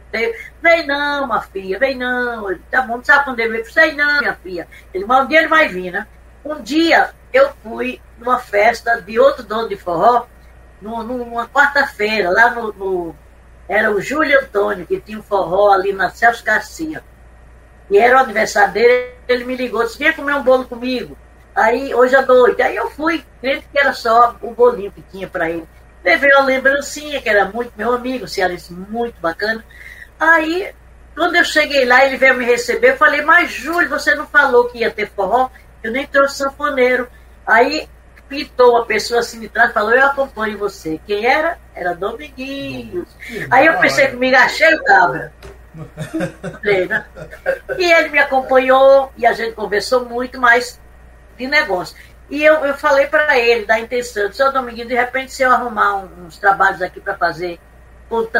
Vem não, minha filha, vem não. Ele, tá bom, não sabe quando ele veio? Sei não, minha filha. Ele, mas um dia ele vai vir, né? Um dia eu fui numa festa de outro dono de forró, numa quarta-feira, lá no, no, Era o Júlio Antônio, que tinha um forró ali na Celso Garcia. E era o aniversário dele, ele me ligou, disse, vinha comer um bolo comigo. Aí, hoje à noite. Aí eu fui, crendo que era só o bolinho que tinha para ele. Levei uma lembrancinha, que era muito meu amigo, cearense muito bacana. Aí, quando eu cheguei lá, ele veio me receber, eu falei, mas Júlio, você não falou que ia ter forró? Eu nem trouxe sanfoneiro. Aí pitou uma pessoa assim de trás falou, eu acompanho você. Quem era? Era Dominguinhos. Aí eu pensei comigo, achei o cabra. Né? E ele me acompanhou e a gente conversou muito, mais de negócio. E eu, eu falei para ele da intenção, seu Dominguinho, de repente, se eu arrumar uns trabalhos aqui para fazer,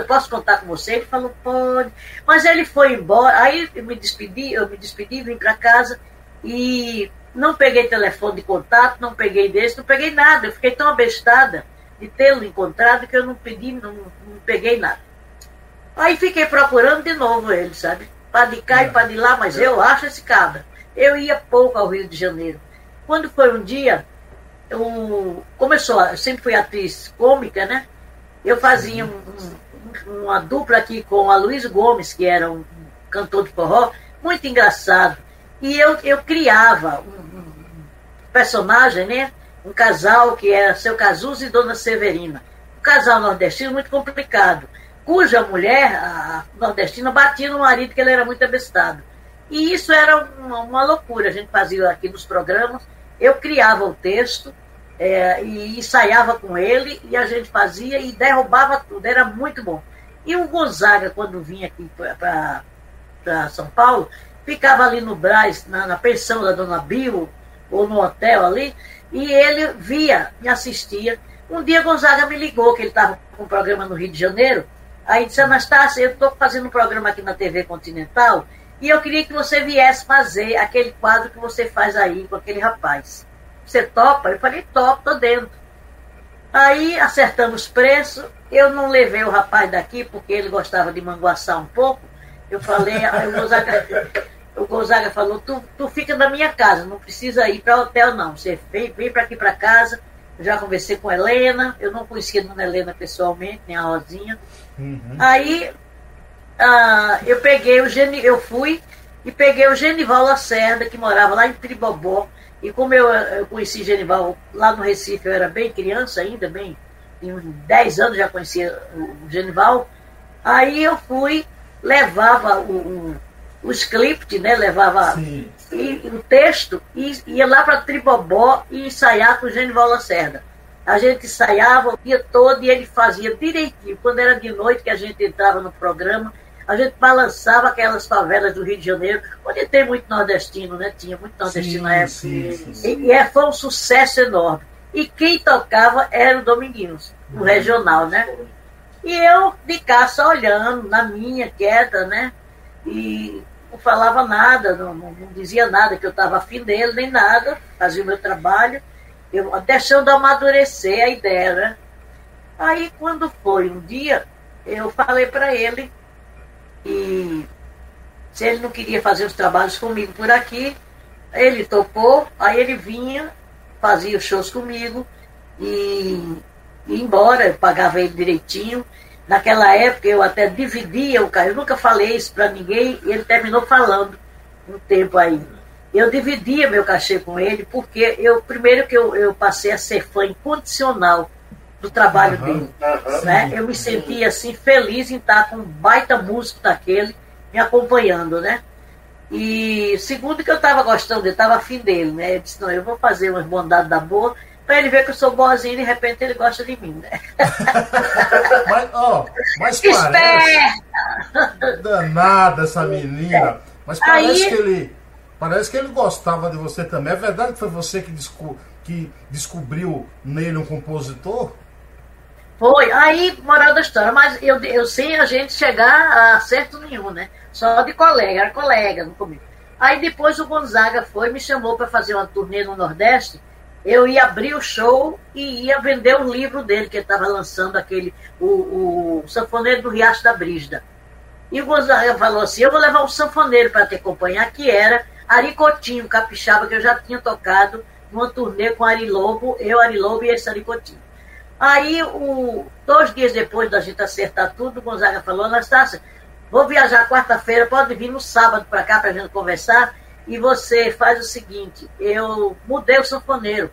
posso contar com você? Ele falou, pode. Mas ele foi embora, aí eu me despedi, eu me despedi, vim para casa e não peguei telefone de contato, não peguei desse, não peguei nada. Eu fiquei tão abestada de tê-lo encontrado que eu não pedi, não, não peguei nada. Aí fiquei procurando de novo ele, sabe? Para de cá e para de lá, mas eu acho esse cabra. Eu ia pouco ao Rio de Janeiro. Quando foi um dia, eu, começou, eu sempre fui atriz cômica, né? Eu fazia um, um, uma dupla aqui com a Luiz Gomes, que era um cantor de forró, muito engraçado. E eu, eu criava um, personagem, né? Um casal que era seu Cazuza e Dona Severina. Um casal nordestino muito complicado, cuja mulher, a nordestina, batia no marido que ele era muito abestado. E isso era uma, uma loucura. A gente fazia aqui nos programas. Eu criava o texto é, e ensaiava com ele, e a gente fazia e derrubava tudo. Era muito bom. E o Gonzaga, quando vinha aqui para São Paulo, ficava ali no Brás, na, na, pensão da dona Bill, ou no hotel ali, e ele via, me assistia. Um dia Gonzaga me ligou, que ele estava com um programa no Rio de Janeiro, aí disse, Anastácia, eu estou fazendo um programa aqui na TV Continental, e eu queria que você viesse fazer aquele quadro que você faz aí com aquele rapaz. Você topa? Eu falei, topo, tô dentro. Aí acertamos preço, eu não levei o rapaz daqui, porque ele gostava de manguaçar um pouco. Eu falei, o Gonzaga, o Gonzaga falou, tu, tu fica na minha casa, não precisa ir para hotel não. Você vem, vem para aqui para casa. Eu já conversei com a Helena, eu não conhecia a dona Helena pessoalmente, nem a Rosinha. Uhum. Aí ah, eu peguei o Geni, eu fui e peguei o Genival Lacerda, que morava lá em Tribobó. E como eu, eu conheci Genival lá no Recife, eu era bem criança ainda, bem, uns 10 anos já conhecia o Genival. Aí eu fui, levava o, o, o script, né? Levava e, o texto e ia lá para Tribobó e ensaiar com o Genival Lacerda. A gente ensaiava o dia todo e ele fazia direitinho. Quando era de noite que a gente entrava no programa, a gente balançava aquelas favelas do Rio de Janeiro, onde tem muito nordestino, né? Tinha muito nordestino sim, na época. Sim, sim, e, e é, foi um sucesso enorme. E quem tocava era o Dominguinhos, o uhum. regional, né? E eu de cá só olhando, na minha, quieta, né? E não falava nada, não, não, não dizia nada, que eu estava afim dele, nem nada, fazia o meu trabalho, eu, deixando amadurecer a ideia, né? Aí, quando foi um dia, eu falei para ele e se ele não queria fazer os trabalhos comigo por aqui, ele topou, aí ele vinha, fazia os shows comigo e ia embora, eu pagava ele direitinho. Naquela época eu até dividia o carro, eu nunca falei isso para ninguém, e ele terminou falando um tempo aí. Eu dividia meu cachê com ele, porque eu primeiro que eu, eu passei a ser fã incondicional do trabalho uhum, dele. Uhum, né? Eu me sentia assim feliz em estar com um baita músico daquele me acompanhando, né? E segundo que eu estava gostando dele, estava afim dele, né? Eu disse, não, eu vou fazer umas bondades da boa para ele ver que eu sou boazinha e de repente ele gosta de mim, né? mas, ó, mas parece... Danada essa menina. Mas parece Aí... que ele... Parece que ele gostava de você também. É verdade que foi você que, desco que descobriu nele um compositor? Foi, aí, moral da história, mas eu, eu sem a gente chegar a certo nenhum, né? Só de colega, era colega no começo. Aí depois o Gonzaga foi, me chamou para fazer uma turnê no Nordeste. Eu ia abrir o show e ia vender o livro dele, que ele estava lançando aquele, o, o Sanfoneiro do Riacho da Brígida. E o Gonzaga falou assim: eu vou levar um sanfoneiro para te acompanhar, que era Aricotinho, capixaba, que eu já tinha tocado numa turnê com Ari Lobo, eu, Ari Lobo e esse Aricotinho. Aí, o, dois dias depois da gente acertar tudo, o Gonzaga falou, Anastácia, vou viajar quarta-feira, pode vir no sábado para cá para a gente conversar, e você faz o seguinte, eu mudei o sanfoneiro.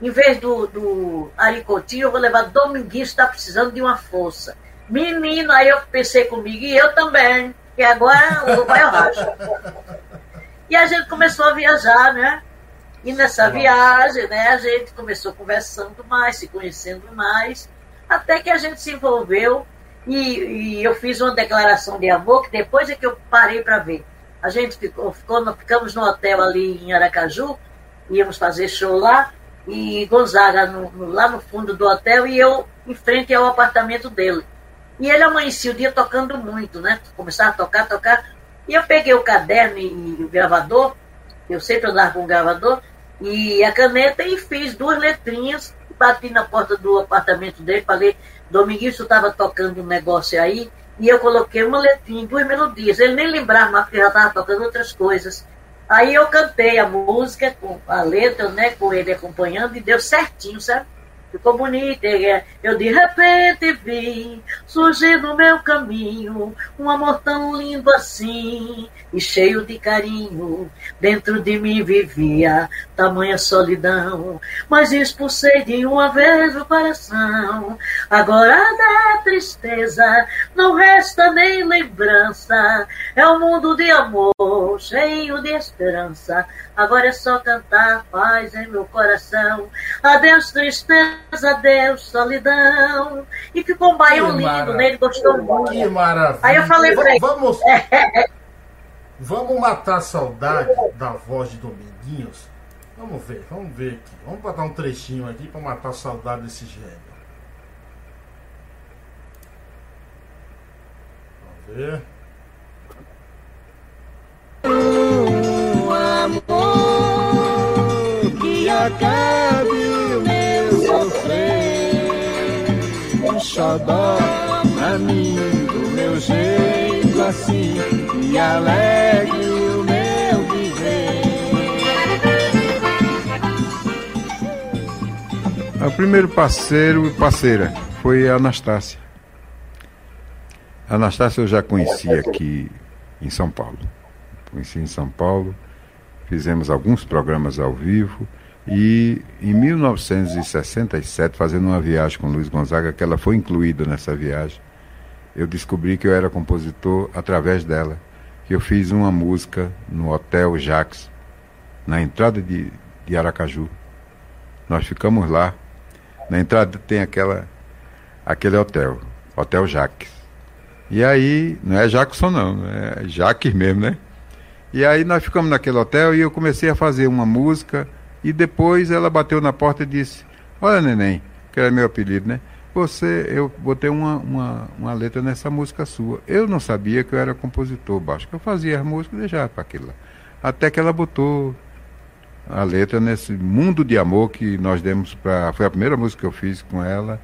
Em vez do, do Aricotinho, eu vou levar Dominguinhos, está precisando de uma força. Menino, aí eu pensei comigo, e eu também, que agora o vai ao racho. E a gente começou a viajar, né? E nessa viagem, né, a gente começou conversando mais, se conhecendo mais, até que a gente se envolveu e, e eu fiz uma declaração de amor que depois é que eu parei para ver. A gente ficou, ficou, ficamos no hotel ali em Aracaju, íamos fazer show lá, e Gonzaga no, no, lá no fundo do hotel e eu em frente ao apartamento dele. E ele amanhecia o dia tocando muito, né? Começava a tocar, tocar. E eu peguei o caderno e, e o gravador eu sempre andava com o gravador, e a caneta e fiz duas letrinhas, bati na porta do apartamento dele, falei, Dominguinho, você estava tocando um negócio aí, e eu coloquei uma letrinha, duas melodias. Ele nem lembrava mais, porque já estava tocando outras coisas. Aí eu cantei a música com a letra, né, com ele acompanhando, e deu certinho, sabe? Ficou bonita. Eu de repente vi surgir no meu caminho um amor tão lindo assim e cheio de carinho. Dentro de mim vivia tamanha solidão, mas expulsei de uma vez o coração. Agora da tristeza não resta nem lembrança. É um mundo de amor, cheio de esperança. Agora é só cantar paz em meu coração. Adeus, tristeza, adeus, solidão. E ficou um baião lindo, né? Ele gostou muito. Que maravilha. Aí eu falei pra ele. Vamos, vamos matar a saudade da voz de Dominguinhos. Vamos ver, vamos ver aqui. Vamos botar um trechinho aqui para matar a saudade desse gênio. Vamos ver. Que acabe o meu sofrer, um xodó pra mim do meu jeito assim e alegre o meu viver. O primeiro parceiro e parceira foi a Anastácia. A Anastácia eu já conhecia aqui em São Paulo conheci em São Paulo, fizemos alguns programas ao vivo e em 1967, fazendo uma viagem com Luiz Gonzaga, que ela foi incluída nessa viagem, eu descobri que eu era compositor através dela, que eu fiz uma música no Hotel Jax, na entrada de, de Aracaju. Nós ficamos lá. Na entrada tem aquela, aquele hotel, Hotel Jaques. E aí, não é Jackson não, é Jaques mesmo, né? E aí nós ficamos naquele hotel e eu comecei a fazer uma música e depois ela bateu na porta e disse, olha neném, que era meu apelido, né? Você, eu botei uma, uma, uma letra nessa música sua. Eu não sabia que eu era compositor baixo, que eu fazia as músicas e deixava para aquilo lá. Até que ela botou a letra nesse mundo de amor que nós demos para. Foi a primeira música que eu fiz com ela,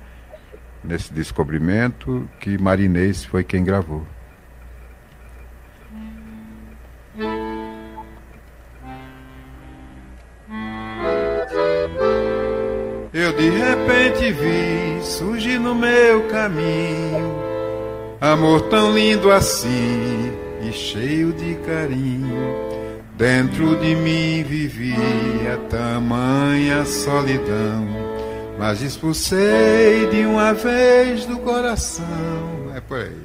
nesse descobrimento, que Marinês foi quem gravou. Eu de repente vi surgir no meu caminho amor tão lindo assim e cheio de carinho. Dentro de mim vivia tamanha solidão, mas expulsei de uma vez do coração. É por aí.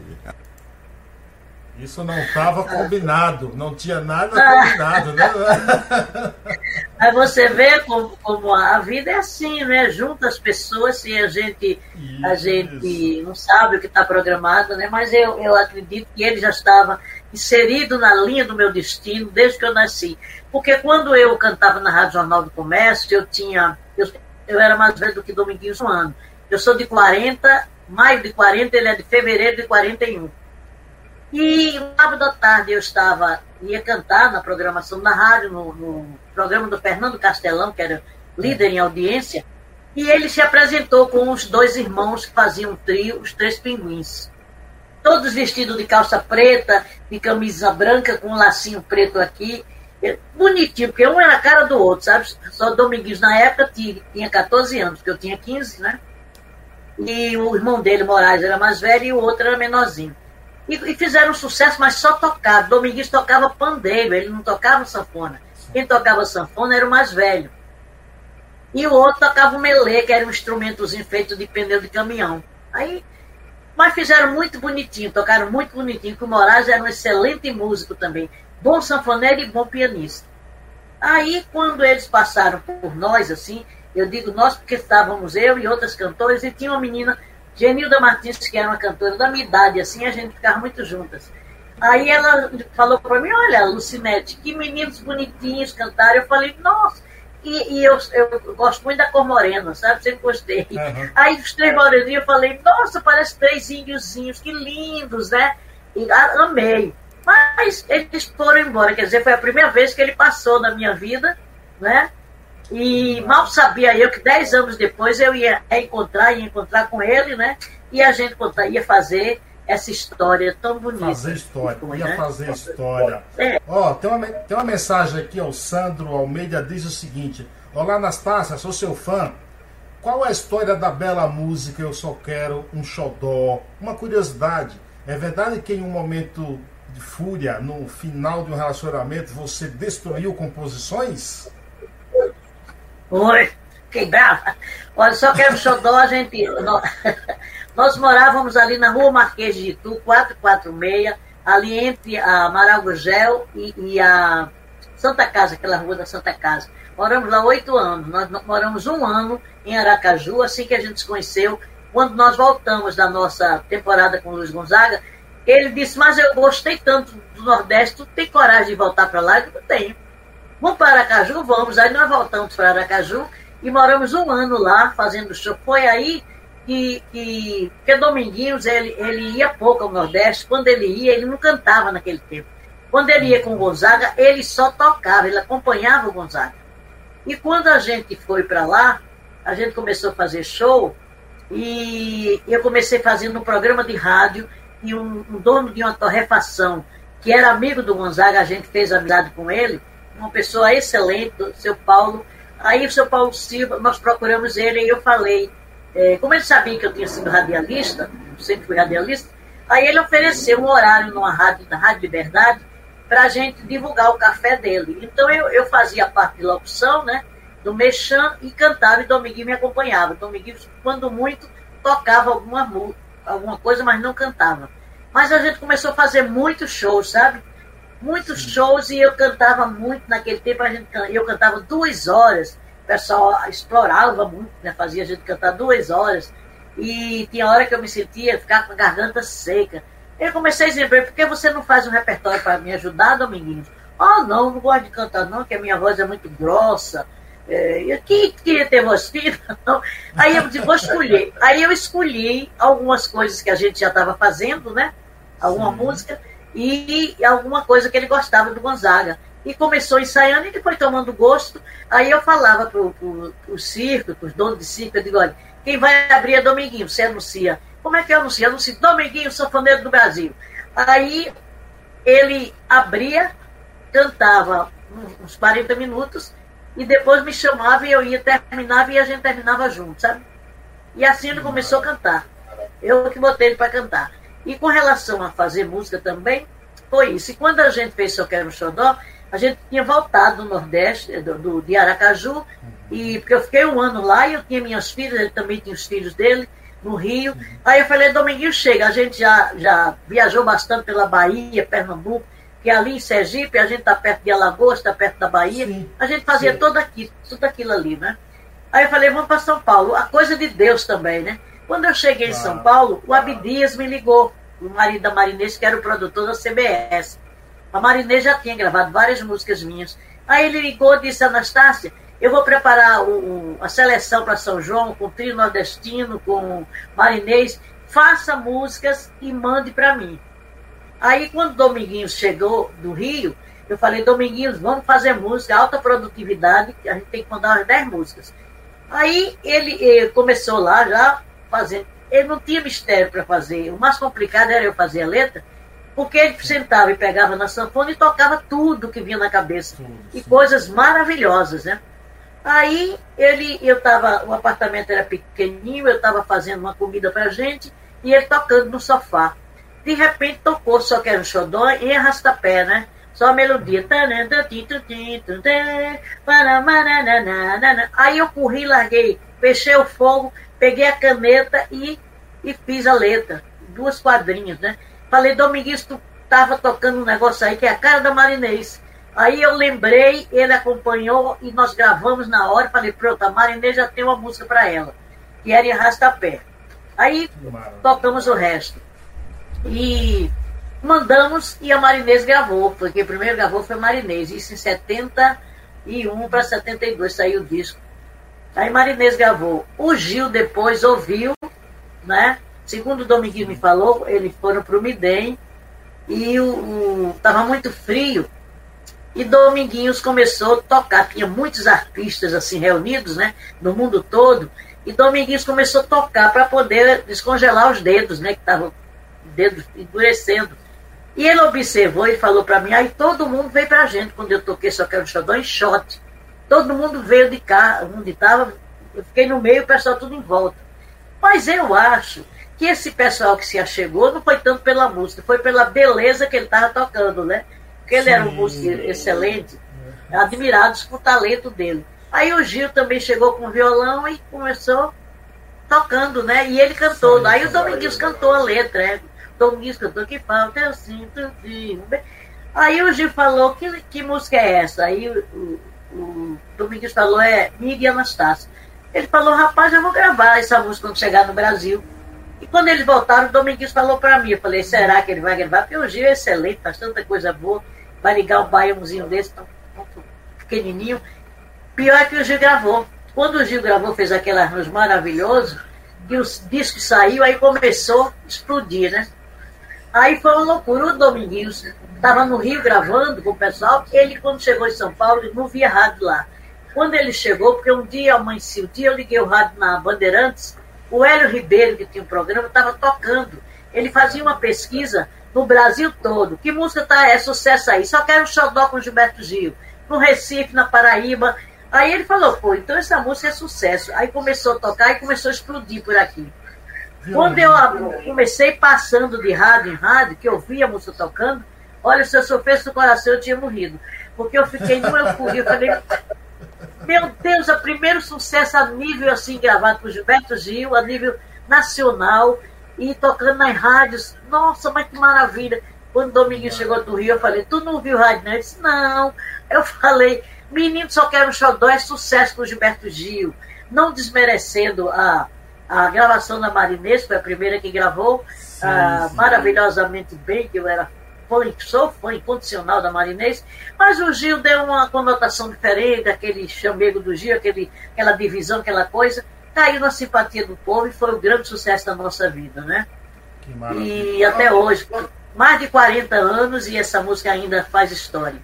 Isso não estava combinado, não tinha nada combinado, né? Aí você vê como, como, a vida é assim, né? Junta as pessoas e a gente, a gente não sabe o que está programado, né? Mas eu, eu acredito que ele já estava inserido na linha do meu destino desde que eu nasci. Porque quando eu cantava na Rádio Jornal do Comércio, eu tinha. Eu, eu era mais velho do que Dominguinhos um ano. Eu sou de 40, maio de 40, ele é de fevereiro de 41. E sábado à tarde eu estava, ia cantar na programação da rádio, no, no programa do Fernando Castelão, que era líder em audiência, e ele se apresentou com os dois irmãos que faziam um trio, os Três Pinguins. Todos vestidos de calça preta, de camisa branca, com um lacinho preto aqui. Bonitinho, porque um era a cara do outro, sabe? Só Domingues na época tinha 14 anos, porque eu tinha 15, né? E o irmão dele, Moraes, era mais velho e o outro era menorzinho. E, e fizeram sucesso, mas só tocava. Domingues tocava pandeiro, ele não tocava sanfona. Quem tocava sanfona era o mais velho. E o outro tocava o melê, que era um instrumentozinho feito de pneu de caminhão. Aí, mas fizeram muito bonitinho, tocaram muito bonitinho, que o Moraes era um excelente músico também. Bom sanfoneiro e bom pianista. Aí, quando eles passaram por nós, assim, eu digo nós porque estávamos eu e outras cantoras, e tinha uma menina Genilda Martins, que era uma cantora da minha idade, assim, a gente ficava muito juntas. Aí ela falou para mim, olha, Lucinete, que meninos bonitinhos cantaram. Eu falei, nossa, e, e eu, eu, gosto muito da cor morena, sabe? Sempre gostei. Uhum. Aí os três moreninhos, eu falei, nossa, parece três índiozinhos, que lindos, né? E amei. Mas eles foram embora, quer dizer, foi a primeira vez que ele passou na minha vida, né? E mal sabia eu que dez anos depois eu ia encontrar, ia encontrar com ele, né? E a gente ia fazer essa história tão bonita. Fazer história, ia né? fazer história. É. Ó, tem uma, tem uma mensagem aqui, ó, o Sandro Almeida diz o seguinte: Olá, Anastácia, sou seu fã. qual é a história da bela música Eu Só Quero um Xodó? Uma curiosidade, é verdade que em um momento de fúria, no final de um relacionamento, você destruiu composições? Oi, fiquei brava. Olha, só quero xodó, a gente. Nós, nós morávamos ali na rua Marquês de Itu, 446, ali entre a Amaral Gugel e, e a Santa Casa, aquela rua da Santa Casa. Moramos lá oito anos. Nós moramos um ano em Aracaju, assim que a gente se conheceu. Quando nós voltamos da nossa temporada com o Luiz Gonzaga, ele disse, mas eu gostei tanto do Nordeste, tu tem coragem de voltar para lá? Eu não tenho. Vamos para Aracaju? Vamos. Aí nós voltamos para Aracaju e moramos um ano lá fazendo show. Foi aí que, que porque Dominguinhos ele, ele ia pouco ao Nordeste. Quando ele ia, ele não cantava naquele tempo. Quando ele ia com o Gonzaga, ele só tocava, ele acompanhava o Gonzaga. E quando a gente foi para lá, a gente começou a fazer show e eu comecei fazendo um programa de rádio e um, um dono de uma torrefação que era amigo do Gonzaga, a gente fez amizade com ele, uma pessoa excelente, o seu Paulo. Aí o seu Paulo Silva, nós procuramos ele e eu falei, é, como ele sabia que eu tinha sido radialista, sempre fui radialista, aí ele ofereceu um horário numa rádio, na Rádio Liberdade, para a gente divulgar o café dele. Então eu, eu fazia parte de locução, né? Do Mechan e cantava e Dominguinho me acompanhava. Dominguinho, quando muito, tocava alguma, alguma coisa, mas não cantava. Mas a gente começou a fazer muitos shows, sabe? Muitos shows e eu cantava muito naquele tempo. A gente, eu cantava duas horas. O pessoal explorava muito, né? Fazia a gente cantar duas horas. E tinha hora que eu me sentia ficar com a garganta seca. Eu comecei a dizer, por que você não faz um repertório para me ajudar, Dominguinhos? Ah, oh, não, não gosto de cantar não, que a minha voz é muito grossa. É, eu que, queria ter voz fina, não. Aí eu disse, vou escolher. Aí eu escolhi algumas coisas que a gente já estava fazendo, né? Alguma Sim. música e alguma coisa que ele gostava do Gonzaga. E começou ensaiando e depois tomando gosto. Aí eu falava para o circo, para os donos de circo, eu digo, olha, quem vai abrir é Dominguinho, você anuncia como é que eu anuncio? Anuncio Dominguinho Sanfoneiro do Brasil. Aí ele abria, cantava uns 40 minutos e depois me chamava e eu ia, terminava e a gente terminava junto, sabe? E assim ele começou a cantar. Eu que botei ele para cantar. E com relação a fazer música também, foi isso. E quando a gente fez Só Quero Xodó, a gente tinha voltado do Nordeste, do, do, de Aracaju, e porque eu fiquei um ano lá e eu tinha minhas filhas, ele também tinha os filhos dele, no Rio. Aí eu falei, Dominguinho, chega. A gente já, já viajou bastante pela Bahia, Pernambuco, que ali em Sergipe, a gente está perto de Alagoas, está perto da Bahia. Sim, a gente fazia sim. tudo aquilo, tudo aquilo ali, né? Aí eu falei, vamos para São Paulo. A coisa de Deus também, né? Quando eu cheguei em São Paulo, o Abdias me ligou, o marido da Marinês, que era o produtor da CBS. A Marinês já tinha gravado várias músicas minhas. Aí ele ligou e disse, Anastácia, eu vou preparar o, o, a seleção para São João com trio nordestino, com marinês. Faça músicas e mande para mim. Aí, quando Dominguinhos chegou do Rio, eu falei: Dominguinhos, vamos fazer música, alta produtividade, a gente tem que mandar umas 10 músicas. Aí ele, ele começou lá já fazendo. Ele não tinha mistério para fazer. O mais complicado era eu fazer a letra, porque ele sentava e pegava na sanfona e tocava tudo que vinha na cabeça. Sim, sim. E coisas maravilhosas, né? Aí ele, eu tava, o apartamento era pequenininho, eu estava fazendo uma comida pra gente e ele tocando no sofá. De repente tocou Só Quero um Xodó em arrastapé, né? Só a melodia. Aí eu corri, larguei, fechei o fogo, peguei a caneta e, e fiz a letra. Duas quadrinhas, né? Falei, Domingues, tu tava tocando um negócio aí que é a cara da Marinês. Aí eu lembrei, ele acompanhou e nós gravamos na hora. Falei, pronto, a Marinês já tem uma música para ela, que era em Arrastapé. Aí tocamos o resto. E mandamos e a Marinês gravou, porque primeiro gravou foi Marinês, isso em 71 para 72 saiu o disco. Aí Marinês gravou. O Gil depois ouviu, né? Segundo o Dominguinho me falou, eles foram para o Midem e o, o, tava muito frio e Dominguinhos começou a tocar. Tinha muitos artistas assim reunidos, né, no mundo todo. E Dominguinhos começou a tocar para poder descongelar os dedos, né, que estavam dedos endurecendo. E ele observou e falou para mim, aí todo mundo veio para a gente quando eu toquei Só Quero Xodó em shot. Todo mundo veio de cá, onde estava, Eu fiquei no meio, o pessoal tudo em volta. Mas eu acho que esse pessoal que se achegou não foi tanto pela música, foi pela beleza que ele estava tocando, né? Porque ele Sim. era um músico excelente, admirados com o talento dele. Aí o Gil também chegou com o violão e começou tocando, né? E ele cantou. Sim, Aí o Dominguinhos cantou a letra, né? Dominguinhos cantou que falta, eu sinto de. Aí o Gil falou, que, que música é essa? Aí o, o, o Dominguinhos falou, é Miriam Anastácio. Ele falou, rapaz, eu vou gravar essa música quando chegar no Brasil. E quando eles voltaram, o Dominguinhos falou para mim, eu falei, será que ele vai gravar? Porque o Gil é excelente, faz tanta coisa boa, vai ligar um baiãozinho desse, tão, tão pequenininho. Pior é que o Gil gravou. Quando o Gil gravou, fez aquele arranjo maravilhoso, e o disco saiu, aí começou a explodir, né? Aí foi uma loucura. O Dominguinhos estava no Rio gravando com o pessoal, ele, quando chegou em São Paulo, não via rádio lá. Quando ele chegou, porque um dia amanheci o dia, eu liguei o rádio na Bandeirantes, o Hélio Ribeiro, que tinha um programa, estava tocando. Ele fazia uma pesquisa no Brasil todo. Que música tá, é sucesso aí? Só quero um xodó com Gilberto Gil. No Recife, na Paraíba. Aí ele falou, pô, então essa música é sucesso. Aí começou a tocar e começou a explodir por aqui. Quando eu comecei passando de rádio em rádio, que eu via a música tocando, olha, se eu sofresse do coração, eu tinha morrido. Porque eu fiquei numa euforia. Eu falei, meu Deus, é o primeiro sucesso a nível assim gravado por Gilberto Gil, a nível nacional, e tocando nas rádios. Nossa, mas que maravilha. Quando o Dominguinho chegou do Rio, eu falei, tu não viu rádio, não? Ele disse, não. Eu falei, menino só quero um xodó, é sucesso com Gilberto Gil. Não desmerecendo a, a gravação da Marinês, foi a primeira que gravou, sim, ah, sim. maravilhosamente bem, que eu era foi, sou fã incondicional da Marinês, mas o Gil deu uma conotação diferente, aquele chamego do Gil, aquele, aquela divisão, aquela coisa, caiu na simpatia do povo e foi o grande sucesso da nossa vida, né? E até hoje, mais de 40 anos e essa música ainda faz história.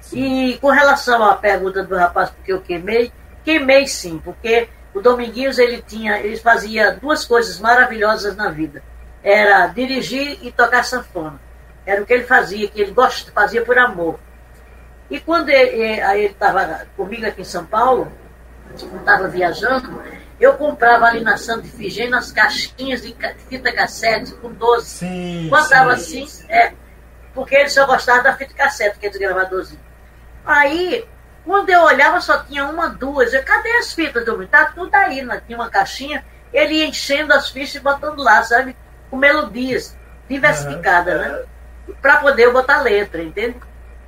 Sim. E com relação à pergunta do rapaz, porque eu queimei, queimei sim, porque o Dominguinhos ele tinha, ele fazia duas coisas maravilhosas na vida. Era dirigir e tocar sanfona. Era o que ele fazia, que ele gosta, fazia por amor. E quando ele estava comigo aqui em São Paulo, estava viajando, eu comprava ali na Santa Ifigênia as caixinhas de fita cassete com 12. Sim, Botava sim. assim, é, porque ele só gostava da fita cassete, que é gravadorzinho. Aí, quando eu olhava, só tinha uma, duas. Eu, cadê as fitas, do Tá tudo aí, né? tinha uma caixinha, ele ia enchendo as fichas e botando lá, sabe? Com melodias diversificadas, né? Para poder botar letra, entende?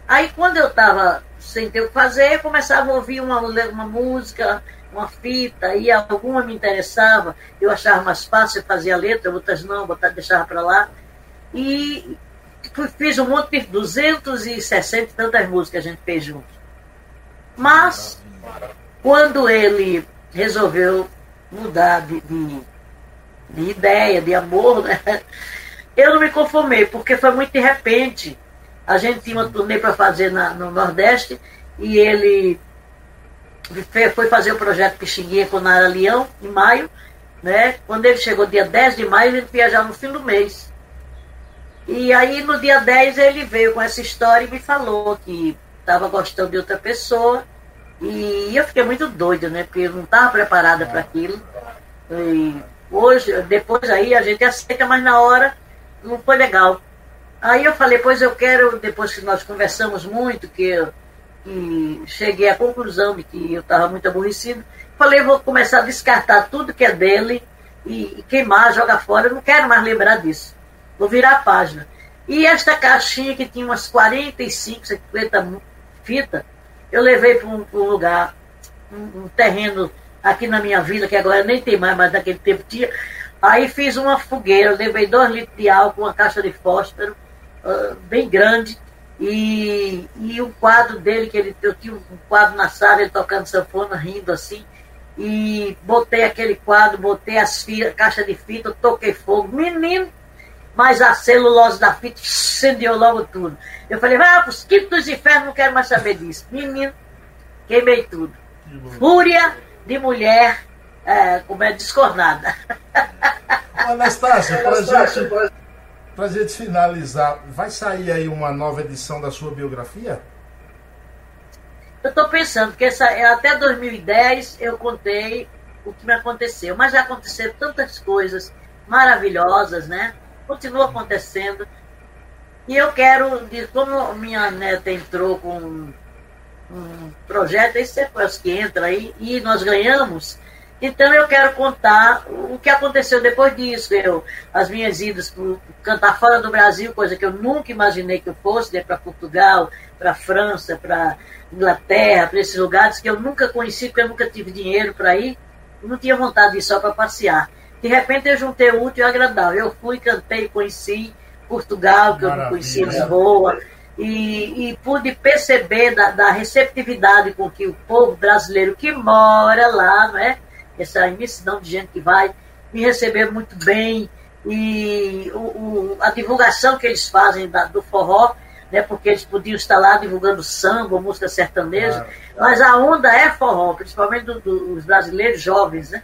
Aí quando eu estava sem ter o que fazer, eu começava a ouvir uma, uma música, uma fita, e alguma me interessava, eu achava mais fácil fazer a letra, outras não, botar, deixava para lá. E fiz um monte de 260 e tantas músicas a gente fez juntos. Mas, quando ele resolveu mudar de, de, de ideia, de amor, né? Eu não me conformei, porque foi muito de repente. A gente tinha uma turnê para fazer na, no Nordeste e ele foi fazer o projeto Pixinguinha com Nara Leão, em maio. Né? Quando ele chegou dia 10 de maio, ele viajar no fim do mês. E aí no dia 10 ele veio com essa história e me falou que estava gostando de outra pessoa. E eu fiquei muito doida, né? Porque eu não estava preparada para aquilo. E hoje, depois aí a gente aceita, mas na hora não foi legal. Aí eu falei, pois eu quero, depois que nós conversamos muito, que, eu, que cheguei à conclusão de que eu estava muito aborrecido, falei, vou começar a descartar tudo que é dele e, e queimar, jogar fora, eu não quero mais lembrar disso. Vou virar a página. E esta caixinha que tinha umas 45, 50 fitas, eu levei para um, um, lugar, um, um terreno aqui na minha vila, que agora nem tem mais, mas naquele tempo tinha, Aí fiz uma fogueira, levei dois litros de álcool, uma caixa de fósforo, uh, bem grande, e, e o quadro dele, que ele, eu tinha um quadro na sala, ele tocando sanfona, rindo assim, e botei aquele quadro, botei as fitas, caixa de fita, toquei fogo, menino, mas a celulose da fita incendiou logo tudo. Eu falei, ah, os quintos dos infernos, não quero mais saber disso. Menino, queimei tudo. Fúria de mulher é, como é descornada. Anastácia, para gente, pra gente finalizar, vai sair aí uma nova edição da sua biografia? Eu estou pensando que essa, até 2010 eu contei o que me aconteceu. Mas já aconteceram tantas coisas maravilhosas, né? Continua acontecendo. E eu quero, como minha neta entrou com um projeto, esse é os que entra aí, e nós ganhamos, então eu quero contar o que aconteceu depois disso. Eu, as minhas idas para cantar fora do Brasil, coisa que eu nunca imaginei que eu fosse, né, para Portugal, para França, para Inglaterra, para esses lugares que eu nunca conheci, porque eu nunca tive dinheiro para ir, não tinha vontade de ir só para passear. De repente eu juntei o útil e o agradável. Eu fui, cantei, conheci Portugal, que Maravilha. eu não conhecia Lisboa, e, e, pude perceber da, da, receptividade com que o povo brasileiro que mora lá, não é? Essa imensidão de gente que vai, me receber muito bem, e o, o, a divulgação que eles fazem da, do forró, né, porque eles podiam estar lá divulgando samba, música sertaneja, mas a onda é forró, principalmente dos do, brasileiros jovens, né?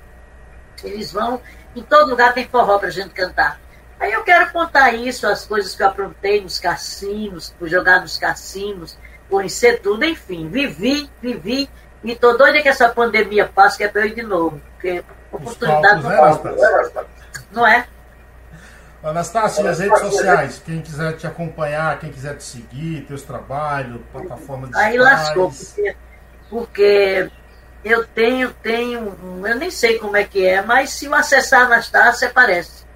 Eles vão, em todo lugar tem forró para a gente cantar. Aí eu quero contar isso, as coisas que eu aprontei nos cassinos, por jogar nos cassinos, conhecer tudo, enfim, vivi, vivi, e tô doida que essa pandemia passe, que é para eu ir de novo, porque oportunidade não falta. Né, não é? Anastácio, nas redes sociais, quem quiser te acompanhar, quem quiser te seguir, teus trabalhos, plataformas de Aí lascou, porque, porque eu tenho, tenho, eu nem sei como é que é, mas se eu acessar Anastácia, aparece.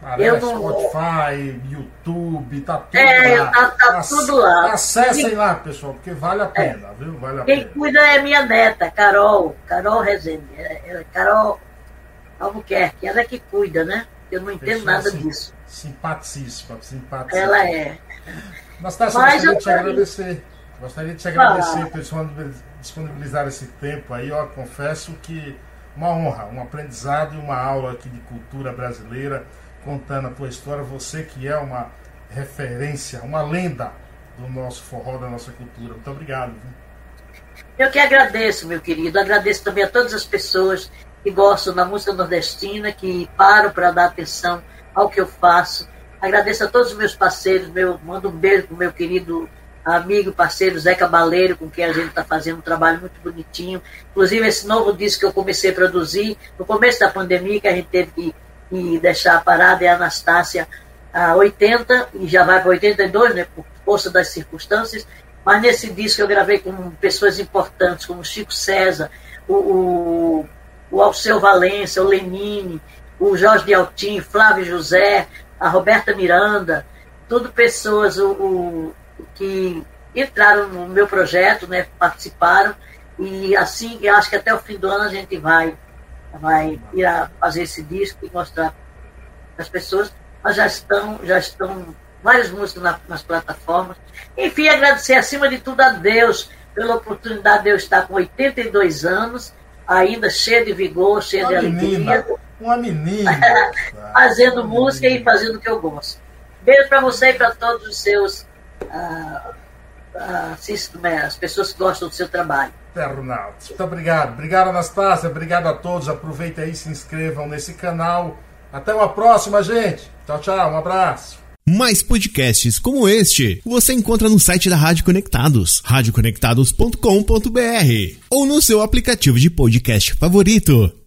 Parece. Spotify, YouTube, tá tudo é, lá. Tá, tá tudo lá. Acessem lá, pessoal, porque vale a é. pena, é. viu? Vale a Quem pena. cuida é minha neta, Carol, Carol Rezende. É, é, Carol Albuquerque, ela é que cuida, né? Eu não entendo nada disso. Simpaticíssima, simpaticíssima. Ela é. Nastácia, Mas gostaria de te agradecer. Gostaria de te agradecer ah. por disponibilizar esse tempo aí, ó. Confesso que uma honra, um aprendizado e uma aula aqui de cultura brasileira contando a tua história, você que é uma referência, uma lenda do nosso forró, da nossa cultura. Muito obrigado. Eu que agradeço, meu querido. Agradeço também a todas as pessoas que gostam da música nordestina, que param para dar atenção ao que eu faço. Agradeço a todos os meus parceiros, meu, mando um beijo para o meu querido amigo, parceiro Zé Cabaleiro, com quem a gente está fazendo um trabalho muito bonitinho. Inclusive, esse novo disco que eu comecei a produzir no começo da pandemia, que a gente teve que e deixar parada é a Anastácia a 80 e já vai para 82, né, por força das circunstâncias. Mas nesse disco eu gravei com pessoas importantes, como Chico César, o, o, o Alceu Valença, o Lenine, o Jorge de Altim, Flávio José, a Roberta Miranda, tudo pessoas o, o, que entraram no meu projeto, né, participaram, e assim, eu acho que até o fim do ano a gente vai vai ir a fazer esse disco e mostrar para as pessoas, mas já estão, já estão várias músicas na, nas plataformas. Enfim, agradecer acima de tudo a Deus pela oportunidade de eu estar com 82 anos, ainda cheio de vigor, cheio uma de menina, alegria. Uma menina. fazendo uma música menina. e fazendo o que eu gosto. Beijo para você e para todos os seus. Uh, uh, as pessoas que gostam do seu trabalho internautas. Muito obrigado. Obrigado, Anastácia. Obrigado a todos. Aproveita aí, se inscrevam nesse canal. Até uma próxima, gente. Tchau, tchau. Um abraço. Mais podcasts como este você encontra no site da Rádio Conectados, radioconectados.com.br ou no seu aplicativo de podcast favorito.